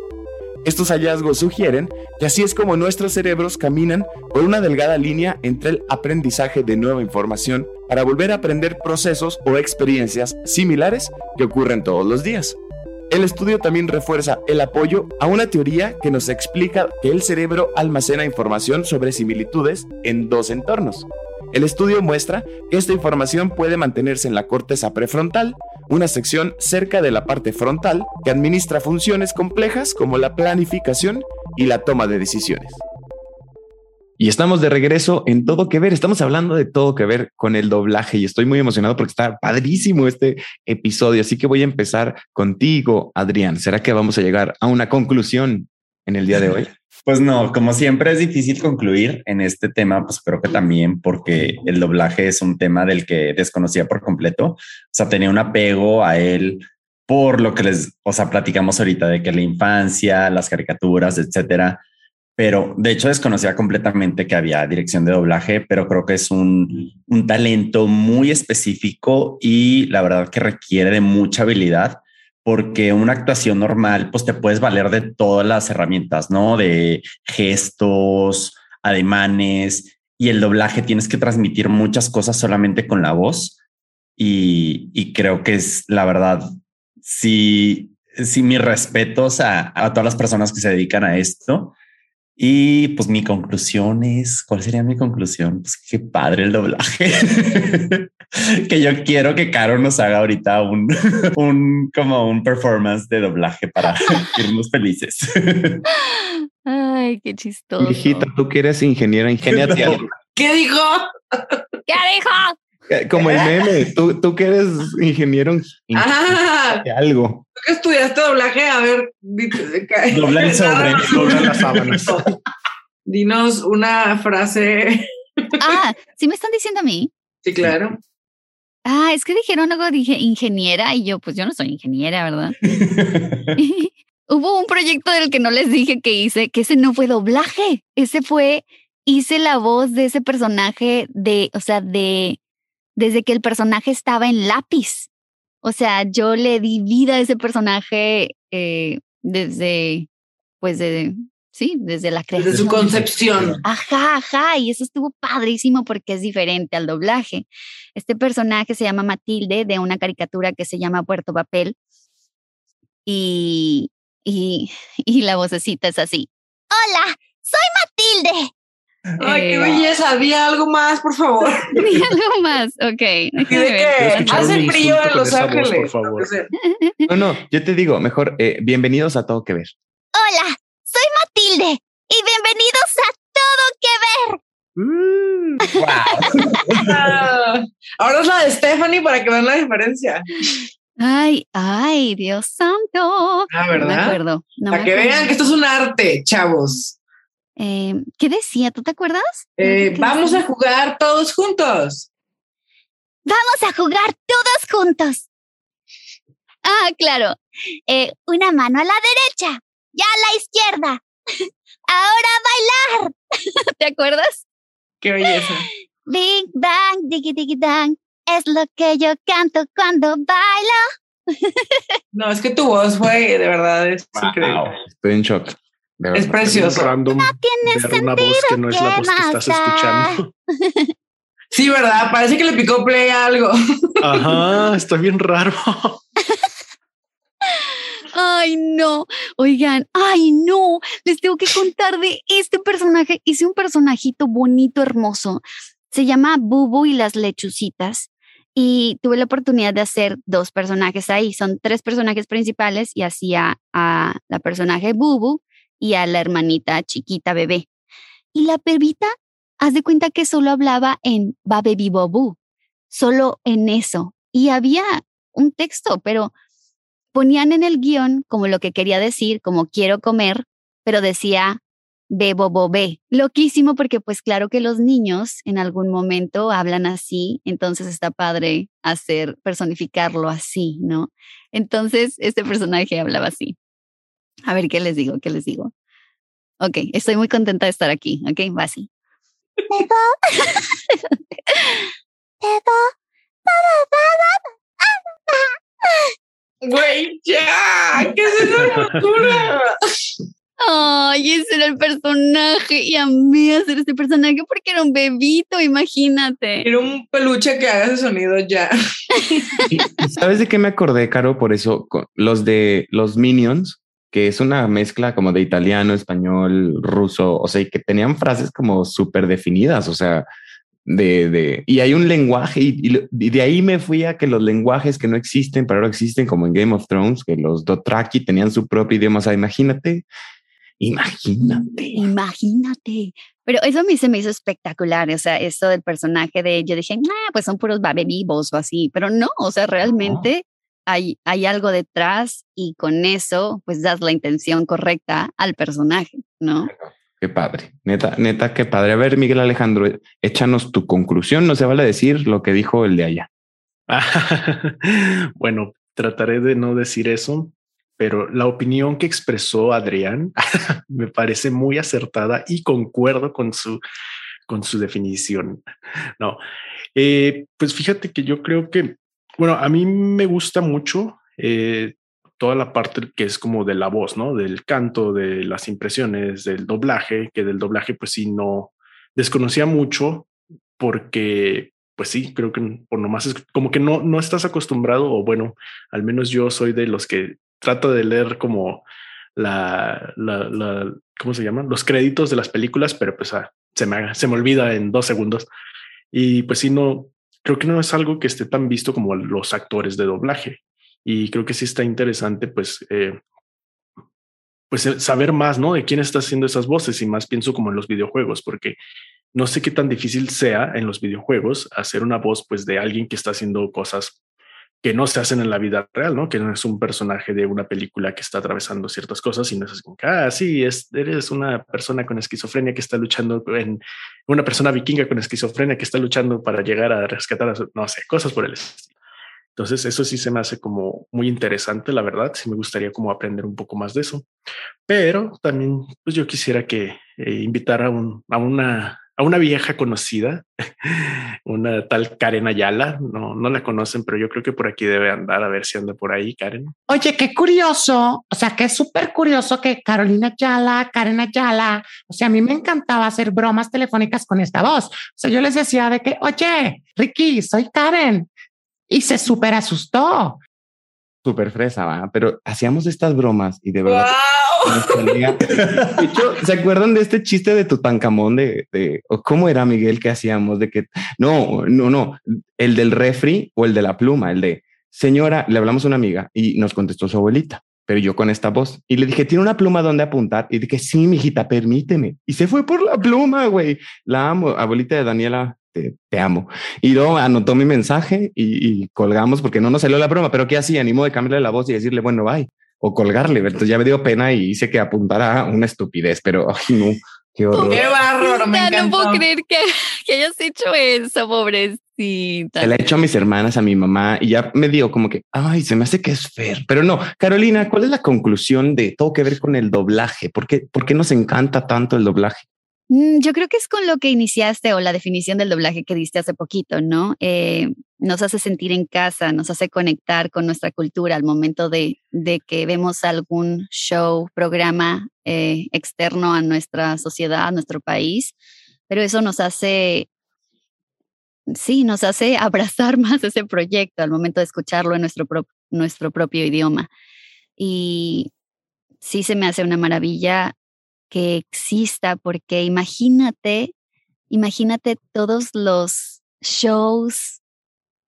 Estos hallazgos sugieren que así es como nuestros cerebros caminan por una delgada línea entre el aprendizaje de nueva información para volver a aprender procesos o experiencias similares que ocurren todos los días. El estudio también refuerza el apoyo a una teoría que nos explica que el cerebro almacena información sobre similitudes en dos entornos, el estudio muestra que esta información puede mantenerse en la corteza prefrontal, una sección cerca de la parte frontal que administra funciones complejas como la planificación y la toma de decisiones. Y estamos de regreso en Todo que Ver. Estamos hablando de Todo que Ver con el doblaje y estoy muy emocionado porque está padrísimo este episodio. Así que voy a empezar contigo, Adrián. ¿Será que vamos a llegar a una conclusión en el día de hoy? Pues no, como siempre es difícil concluir en este tema, pues creo que también porque el doblaje es un tema del que desconocía por completo. O sea, tenía un apego a él por lo que les, o sea, platicamos ahorita de que la infancia, las caricaturas, etcétera. Pero de hecho desconocía completamente que había dirección de doblaje, pero creo que es un, un talento muy específico y la verdad que requiere de mucha habilidad porque una actuación normal, pues te puedes valer de todas las herramientas, ¿no? De gestos, ademanes y el doblaje tienes que transmitir muchas cosas solamente con la voz. Y, creo que es la verdad, sí, sí, mis respetos a, a todas las personas que se dedican a esto y pues mi conclusión es, ¿cuál sería mi conclusión? Pues qué padre el doblaje. que yo quiero que Caro nos haga ahorita un, un como un performance de doblaje para irnos felices. Ay, qué chistoso. Hijita, tú quieres ingeniera, ingeniate ¿Qué dijo? ¿Qué dijo? Eh, como el meme, tú, tú que eres ingeniero, ah, algo. ¿Tú que estudiaste doblaje? A ver, dobla el sobre, dobla las sábanas. Dinos una frase. Ah, ¿sí me están diciendo a mí? Sí, claro. Ah, es que dijeron algo, dije ingeniera y yo, pues yo no soy ingeniera, ¿verdad? Hubo un proyecto del que no les dije que hice, que ese no fue doblaje, ese fue, hice la voz de ese personaje de, o sea, de desde que el personaje estaba en lápiz. O sea, yo le di vida a ese personaje eh, desde, pues, de, sí, desde la creación. Desde su concepción. Ajá, ajá, y eso estuvo padrísimo porque es diferente al doblaje. Este personaje se llama Matilde de una caricatura que se llama Puerto Papel y, y, y la vocecita es así. Hola, soy Matilde. Ay, qué belleza. Había algo más, por favor. algo más, ok. Hace frío en Los Ángeles. por favor. No, no, yo te digo, mejor, eh, bienvenidos a Todo Que Ver. Hola, soy Matilde y bienvenidos a Todo Que Ver. wow. Ahora es la de Stephanie para que vean la diferencia. Ay, ay, Dios santo. Ah, ¿verdad? No me acuerdo. para que vean que esto es un arte, chavos. Eh, ¿Qué decía? ¿Tú te acuerdas? Eh, vamos a jugar todos juntos. Vamos a jugar todos juntos. Ah, claro. Eh, una mano a la derecha y a la izquierda. Ahora a bailar. ¿Te acuerdas? Qué belleza. Big Bang, diggy diggy dang, es lo que yo canto cuando bailo. No, es que tu voz fue de verdad es increíble. Estoy en shock. De Es precioso. Random tiene ver una voz que no es la voz que estás escuchando. Sí, ¿verdad? Parece que le picó play a algo. Ajá, está bien raro. Ay, no. Oigan, ay, no. Les tengo que contar de este personaje. Hice un personajito bonito, hermoso. Se llama Bubu y las lechucitas. Y tuve la oportunidad de hacer dos personajes ahí. Son tres personajes principales y hacía a la personaje Bubu y a la hermanita chiquita bebé. Y la bebita, haz de cuenta que solo hablaba en ba baby bobu, solo en eso. Y había un texto, pero ponían en el guion como lo que quería decir, como quiero comer, pero decía bebo bobé. Loquísimo porque pues claro que los niños en algún momento hablan así, entonces está padre hacer personificarlo así, ¿no? Entonces este personaje hablaba así. A ver qué les digo, qué les digo. Ok, estoy muy contenta de estar aquí, ok, va así. Güey, ya. ¿Qué es esa hermosura? Ay, ese era el personaje y amé hacer este personaje porque era un bebito, imagínate. Quiero un peluche que haga ese sonido ya. ¿Y y sabes de qué me acordé, Caro? Por eso, con los de los Minions, que es una mezcla como de italiano, español, ruso, o sea, y que tenían frases como súper definidas, o sea, de, de, y hay un lenguaje, y, de ahí me fui a que los lenguajes que no existen, pero ahora existen, como en Game of Thrones, que los Dothraki tenían su propio idioma, o sea, imagínate, imagínate. Imagínate. Pero eso a mí se me hizo espectacular, o sea, eso del personaje de, yo dije, nah, pues son puros babe vivos o así, pero no, o sea, realmente hay, hay algo detrás y con eso, pues das la intención correcta al personaje, ¿no? Qué padre, neta, neta, qué padre. A ver, Miguel Alejandro, échanos tu conclusión, no se vale decir lo que dijo el de allá. bueno, trataré de no decir eso, pero la opinión que expresó Adrián me parece muy acertada y concuerdo con su, con su definición. No, eh, pues fíjate que yo creo que, bueno, a mí me gusta mucho eh, toda la parte que es como de la voz, ¿no? Del canto, de las impresiones, del doblaje, que del doblaje pues sí no desconocía mucho porque pues sí, creo que por nomás es como que no, no estás acostumbrado, o bueno, al menos yo soy de los que trato de leer como la, la, ¿cómo se llaman? Los créditos de las películas, pero pues ah, se, me, se me olvida en dos segundos. Y pues sí, no, creo que no es algo que esté tan visto como los actores de doblaje. Y creo que sí está interesante, pues, eh, pues eh, saber más, ¿no? De quién está haciendo esas voces y más pienso como en los videojuegos, porque no sé qué tan difícil sea en los videojuegos hacer una voz pues de alguien que está haciendo cosas que no se hacen en la vida real, ¿no? Que no es un personaje de una película que está atravesando ciertas cosas y no es como ah, sí, es, eres una persona con esquizofrenia que está luchando en una persona vikinga con esquizofrenia que está luchando para llegar a rescatar a no sé, cosas por el estilo. Entonces, eso sí se me hace como muy interesante, la verdad. Sí me gustaría como aprender un poco más de eso. Pero también, pues yo quisiera que eh, invitar a, un, a una a una vieja conocida, una tal Karen Ayala. No, no la conocen, pero yo creo que por aquí debe andar a ver si anda por ahí, Karen. Oye, qué curioso, o sea, que súper curioso que Carolina Ayala, Karen Ayala, o sea, a mí me encantaba hacer bromas telefónicas con esta voz. O sea, yo les decía de que, oye, Ricky, soy Karen. Y se súper asustó. Súper fresa, ¿va? pero hacíamos estas bromas y de verdad. Wow. De hecho, ¿se acuerdan de este chiste de Tutankamón? De, de o cómo era Miguel que hacíamos? De que no, no, no, el del refri o el de la pluma, el de señora, le hablamos a una amiga y nos contestó su abuelita, pero yo con esta voz y le dije, ¿tiene una pluma donde apuntar? Y dije, sí, mijita, permíteme. Y se fue por la pluma, güey. La amo, abuelita de Daniela. Te, te, amo. Y luego anotó mi mensaje y, y, colgamos porque no nos salió la broma, pero ¿qué hacía? Animo de cambiarle la voz y decirle, bueno, bye o colgarle. Entonces ya me dio pena y hice que apuntara una estupidez, pero ay, no, qué horror. Qué bárbaro, me no puedo creer que, que, hayas hecho eso, pobrecita. Se la he hecho a mis hermanas, a mi mamá y ya me dio como que, ay, se me hace que es Fer. Pero no, Carolina, ¿cuál es la conclusión de todo que ver con el doblaje? ¿Por qué, por qué nos encanta tanto el doblaje? Mm, yo creo que es con lo que iniciaste o la definición del doblaje que diste hace poquito, ¿no? Eh, nos hace sentir en casa, nos hace conectar con nuestra cultura al momento de, de que vemos algún show, programa eh, externo a nuestra sociedad, a nuestro país, pero eso nos hace, sí, nos hace abrazar más ese proyecto al momento de escucharlo en nuestro, nuestro propio idioma. Y sí se me hace una maravilla que exista, porque imagínate, imagínate todos los shows,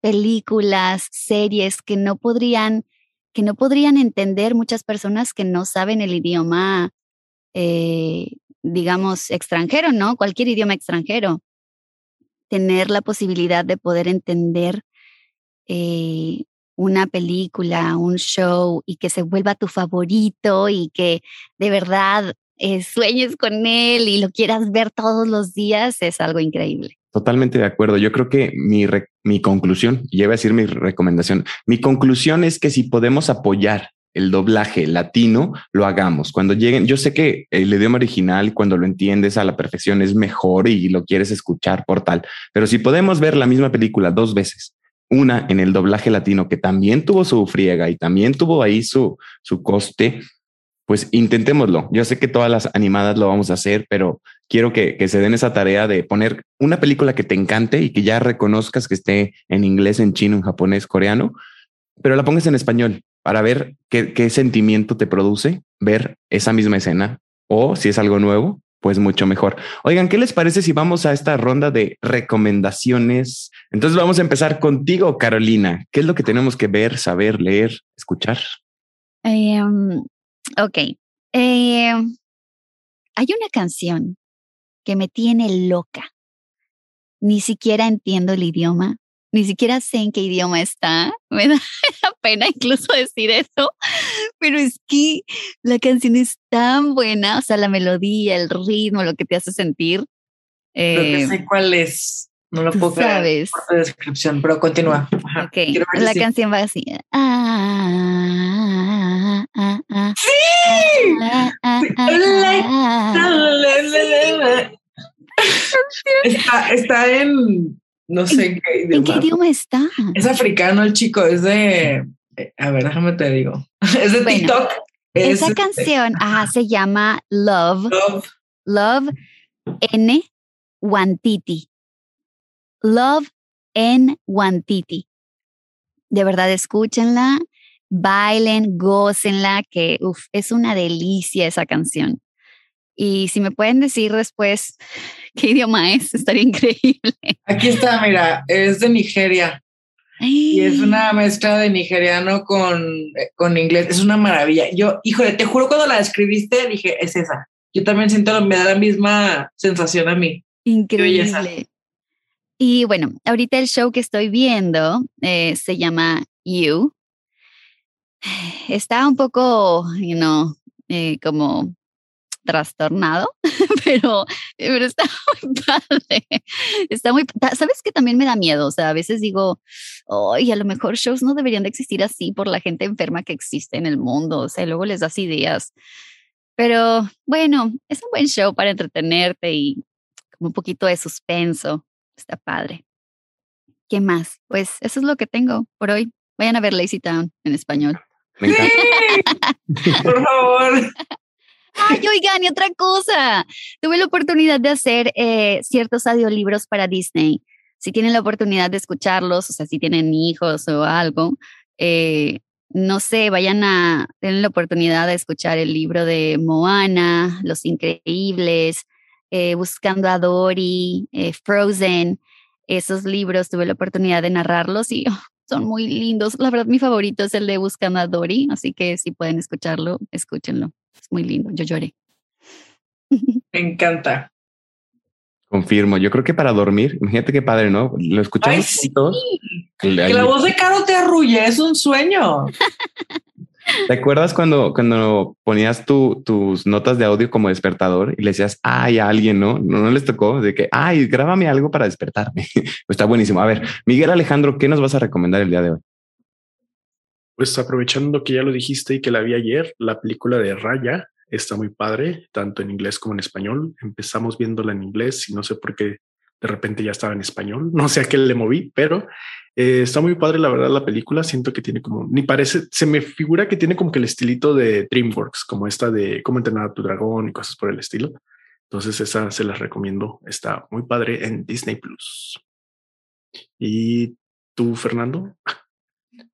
películas, series que no podrían, que no podrían entender muchas personas que no saben el idioma, eh, digamos, extranjero, ¿no? Cualquier idioma extranjero. Tener la posibilidad de poder entender eh, una película, un show y que se vuelva tu favorito y que de verdad eh, sueñes con él y lo quieras ver todos los días, es algo increíble. Totalmente de acuerdo. Yo creo que mi, mi conclusión, y a decir mi recomendación, mi conclusión es que si podemos apoyar el doblaje latino, lo hagamos. Cuando lleguen, yo sé que el idioma original, cuando lo entiendes a la perfección, es mejor y lo quieres escuchar por tal, pero si podemos ver la misma película dos veces, una en el doblaje latino que también tuvo su friega y también tuvo ahí su, su coste, pues intentémoslo. Yo sé que todas las animadas lo vamos a hacer, pero quiero que, se den esa tarea de poner una película que te encante y que ya reconozcas que esté en inglés, en chino, en japonés, coreano, pero la pongas en español para ver qué, qué sentimiento te produce ver esa misma escena o si es algo nuevo, pues mucho mejor. Oigan, ¿qué les parece si vamos a esta ronda de recomendaciones? Entonces vamos a empezar contigo, Carolina. ¿Qué es lo que tenemos que ver, saber, leer, escuchar? Em, Ok. Eh, hay una canción que me tiene loca. Ni siquiera entiendo el idioma, ni siquiera sé en qué idioma está. Me da pena incluso decir eso, pero es que la canción es tan buena, o sea, la melodía, el ritmo, lo que te hace sentir. Creo que eh, sé cuál es. No lo puedo ver por descripción, pero continúa. La canción va así. Ah, ah, ah, ¡Sí! está, está en no sé ¿En, qué idioma. ¿En qué idioma está? Es africano el chico, es de eh, a ver, déjame te digo. Es de TikTok. esa canción se llama Love. Love. Love N Wantiti. Love en Wantiti. De verdad, escúchenla, bailen, gócenla, que es una delicia esa canción. Y si me pueden decir después qué idioma es, estaría increíble. Aquí está, mira, es de Nigeria. Y es una mezcla de nigeriano con, con inglés. Es una maravilla. Yo, híjole, te juro cuando la describiste, dije, es esa. Yo también siento, me da la misma sensación a mí. Increíble. Y bueno, ahorita el show que estoy viendo eh, se llama You. Está un poco, you know, eh, como trastornado, pero, pero está muy padre. Está muy, sabes que también me da miedo, o sea, a veces digo, y a lo mejor shows no deberían de existir así por la gente enferma que existe en el mundo, o sea, luego les das ideas. Pero bueno, es un buen show para entretenerte y como un poquito de suspenso. Está padre. ¿Qué más? Pues eso es lo que tengo por hoy. Vayan a ver Lazy Town en español. por favor. Ay, oigan, y otra cosa. Tuve la oportunidad de hacer eh, ciertos audiolibros para Disney. Si tienen la oportunidad de escucharlos, o sea, si tienen hijos o algo, eh, no sé, vayan a tener la oportunidad de escuchar el libro de Moana, Los Increíbles, eh, Buscando a Dory, eh, Frozen, esos libros, tuve la oportunidad de narrarlos y oh, son muy lindos. La verdad, mi favorito es el de Buscando a Dory, así que si pueden escucharlo, escúchenlo. Es muy lindo, yo lloré. Me encanta. Confirmo, yo creo que para dormir, imagínate qué padre, ¿no? Lo escuchamos todos. Que la voz de Caro te arrulle, es un sueño. ¿Te acuerdas cuando, cuando ponías tu, tus notas de audio como despertador y le decías, ay, a alguien, ¿no? ¿no? les tocó de que, ay, grábame algo para despertarme. está buenísimo. A ver, Miguel Alejandro, ¿qué nos vas a recomendar el día de hoy? Pues aprovechando que ya lo dijiste y que la vi ayer, la película de Raya Está muy padre, tanto en inglés como en español. Empezamos viéndola en inglés y no sé por qué de repente ya estaba en español. No sé a qué le moví, pero eh, está muy padre la verdad la película. Siento que tiene como, ni parece, se me figura que tiene como que el estilito de DreamWorks, como esta de cómo entrenar a tu dragón y cosas por el estilo. Entonces esa se las recomiendo. Está muy padre en Disney Plus. ¿Y tú, Fernando?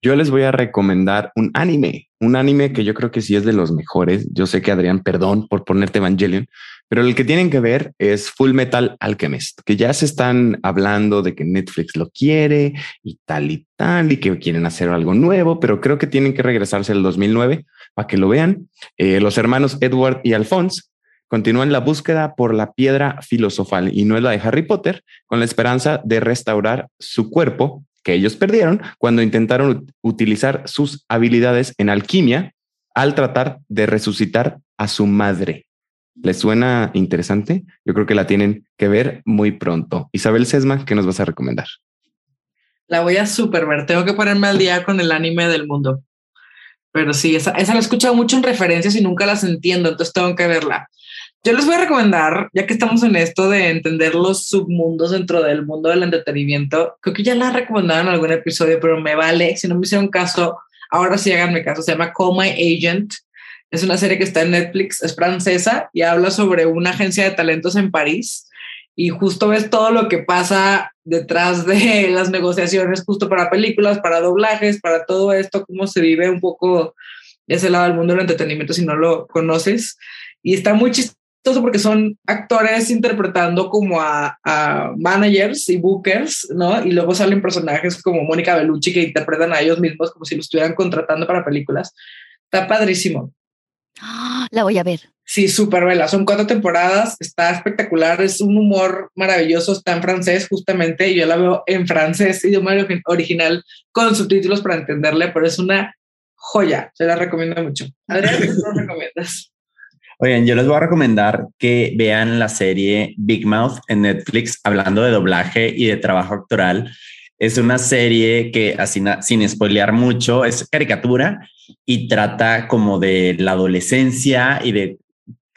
Yo les voy a recomendar un anime, un anime que yo creo que sí es de los mejores. Yo sé que Adrián, perdón por ponerte Evangelion, pero el que tienen que ver es Full Metal Alchemist, que ya se están hablando de que Netflix lo quiere y tal y tal, y que quieren hacer algo nuevo, pero creo que tienen que regresarse al 2009 para que lo vean. Eh, los hermanos Edward y Alphonse continúan la búsqueda por la piedra filosofal y no es la de Harry Potter, con la esperanza de restaurar su cuerpo que ellos perdieron cuando intentaron utilizar sus habilidades en alquimia al tratar de resucitar a su madre. ¿Les suena interesante? Yo creo que la tienen que ver muy pronto. Isabel Sesma, ¿qué nos vas a recomendar? La voy a super ver. Tengo que ponerme al día con el anime del mundo. Pero sí, esa, la he escuchado mucho en referencias y nunca las entiendo, entonces tengo que verla. Yo les voy a recomendar, ya que estamos en esto de entender los submundos dentro del mundo del entretenimiento, creo que ya la recomendaron en algún episodio, pero me vale, si no me hicieron caso, ahora sí háganme caso, se llama Call My Agent, es una serie que está en Netflix, es francesa y habla sobre una agencia de talentos en París y justo ves todo lo que pasa detrás de las negociaciones justo para películas, para doblajes, para todo esto, cómo se vive un poco ese lado del mundo del entretenimiento si no lo conoces. Y está muy chistoso porque son actores interpretando como a, managers y bookers, ¿no? Y luego salen personajes como Mónica Bellucci que interpretan a ellos mismos como si lo estuvieran contratando para películas. Está padrísimo. La voy a ver. Sí, súper vela. Son cuatro temporadas, está espectacular, es un humor maravilloso, está en francés justamente, y yo la veo en francés, idioma original, con subtítulos para entenderle, pero es una joya, se la recomiendo mucho. Adrián, ¿qué nos recomiendas? Oigan, yo les voy a recomendar que vean la serie Big Mouth en Netflix, hablando de doblaje y de trabajo actoral. Es una serie que, así, sin spoilear mucho, es caricatura y trata como de la adolescencia y de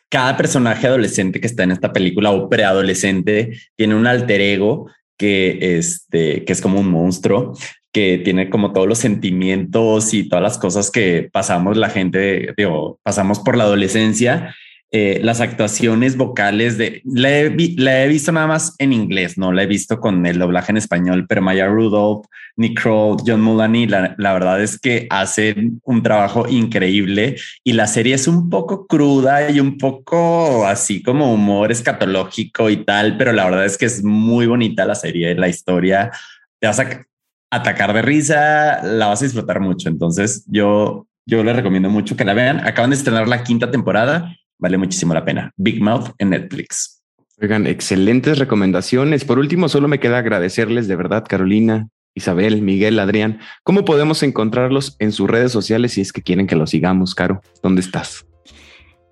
cada personaje adolescente que está en esta película o preadolescente tiene un alter ego que, este, que es como un monstruo que tiene como todos los sentimientos y todas las cosas que pasamos la gente, digo, pasamos por la adolescencia. Eh, las actuaciones vocales de la he, he, visto nada más en inglés, no la he visto con el doblaje en español, pero Maya Rudolph, Nick Kroll, John Mulaney, la, la, verdad es que hacen un trabajo increíble y la serie es un poco cruda y un poco así como humor escatológico y tal, pero la verdad es que es muy bonita la serie, la historia. Te vas a atacar de risa, la vas a disfrutar mucho. Entonces yo, yo les recomiendo mucho que la vean. Acaban de estrenar la quinta temporada, vale muchísimo la pena. Big Mouth en Netflix. Oigan, excelentes recomendaciones. Por último, solo me queda agradecerles de verdad, Carolina, Isabel, Miguel, Adrián. ¿Cómo podemos encontrarlos en sus redes sociales si es que quieren que los sigamos, Caro? ¿Dónde estás?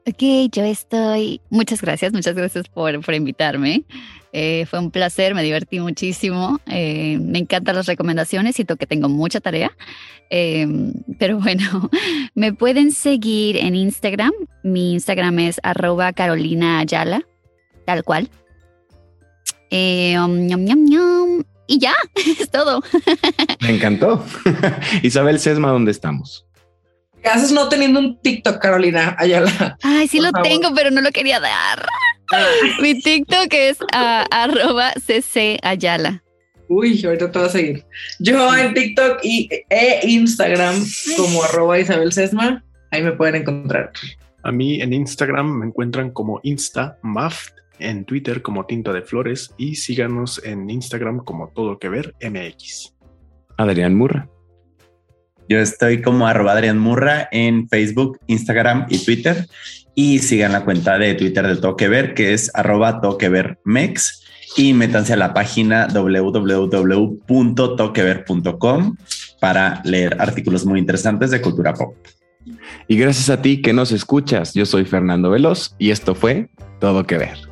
Ok, yo estoy. Muchas gracias, muchas gracias por, por invitarme. Eh, fue un placer, me divertí muchísimo. Eh, me encantan las recomendaciones, siento que tengo mucha tarea. Eh, pero bueno, me pueden seguir en Instagram. Mi Instagram es arroba Carolina Ayala, tal cual. Um, y ya, es todo. Me encantó. Isabel Sesma, ¿dónde estamos? ¿Qué haces no teniendo un TikTok, Carolina Ayala? Ay, sí lo tengo, pero no lo quería dar. Ah. Mi TikTok es uh, arroba cc Ayala. Uy, ahorita te voy a seguir. Yo en TikTok y, e Instagram como arroba Isabel Sesma, ahí me pueden encontrar. A mí en Instagram me encuentran como InstaMaft, en Twitter como Tinta de Flores y síganos en Instagram como Todo Que Ver MX. Adrián Murra. Yo estoy como arroba Adrián Murra en Facebook, Instagram y Twitter. Y sigan la cuenta de Twitter de Toque Ver, que es arroba toquevermex. Y métanse a la página www.toquever.com para leer artículos muy interesantes de cultura pop. Y gracias a ti que nos escuchas, yo soy Fernando Veloz y esto fue Todo Que Ver.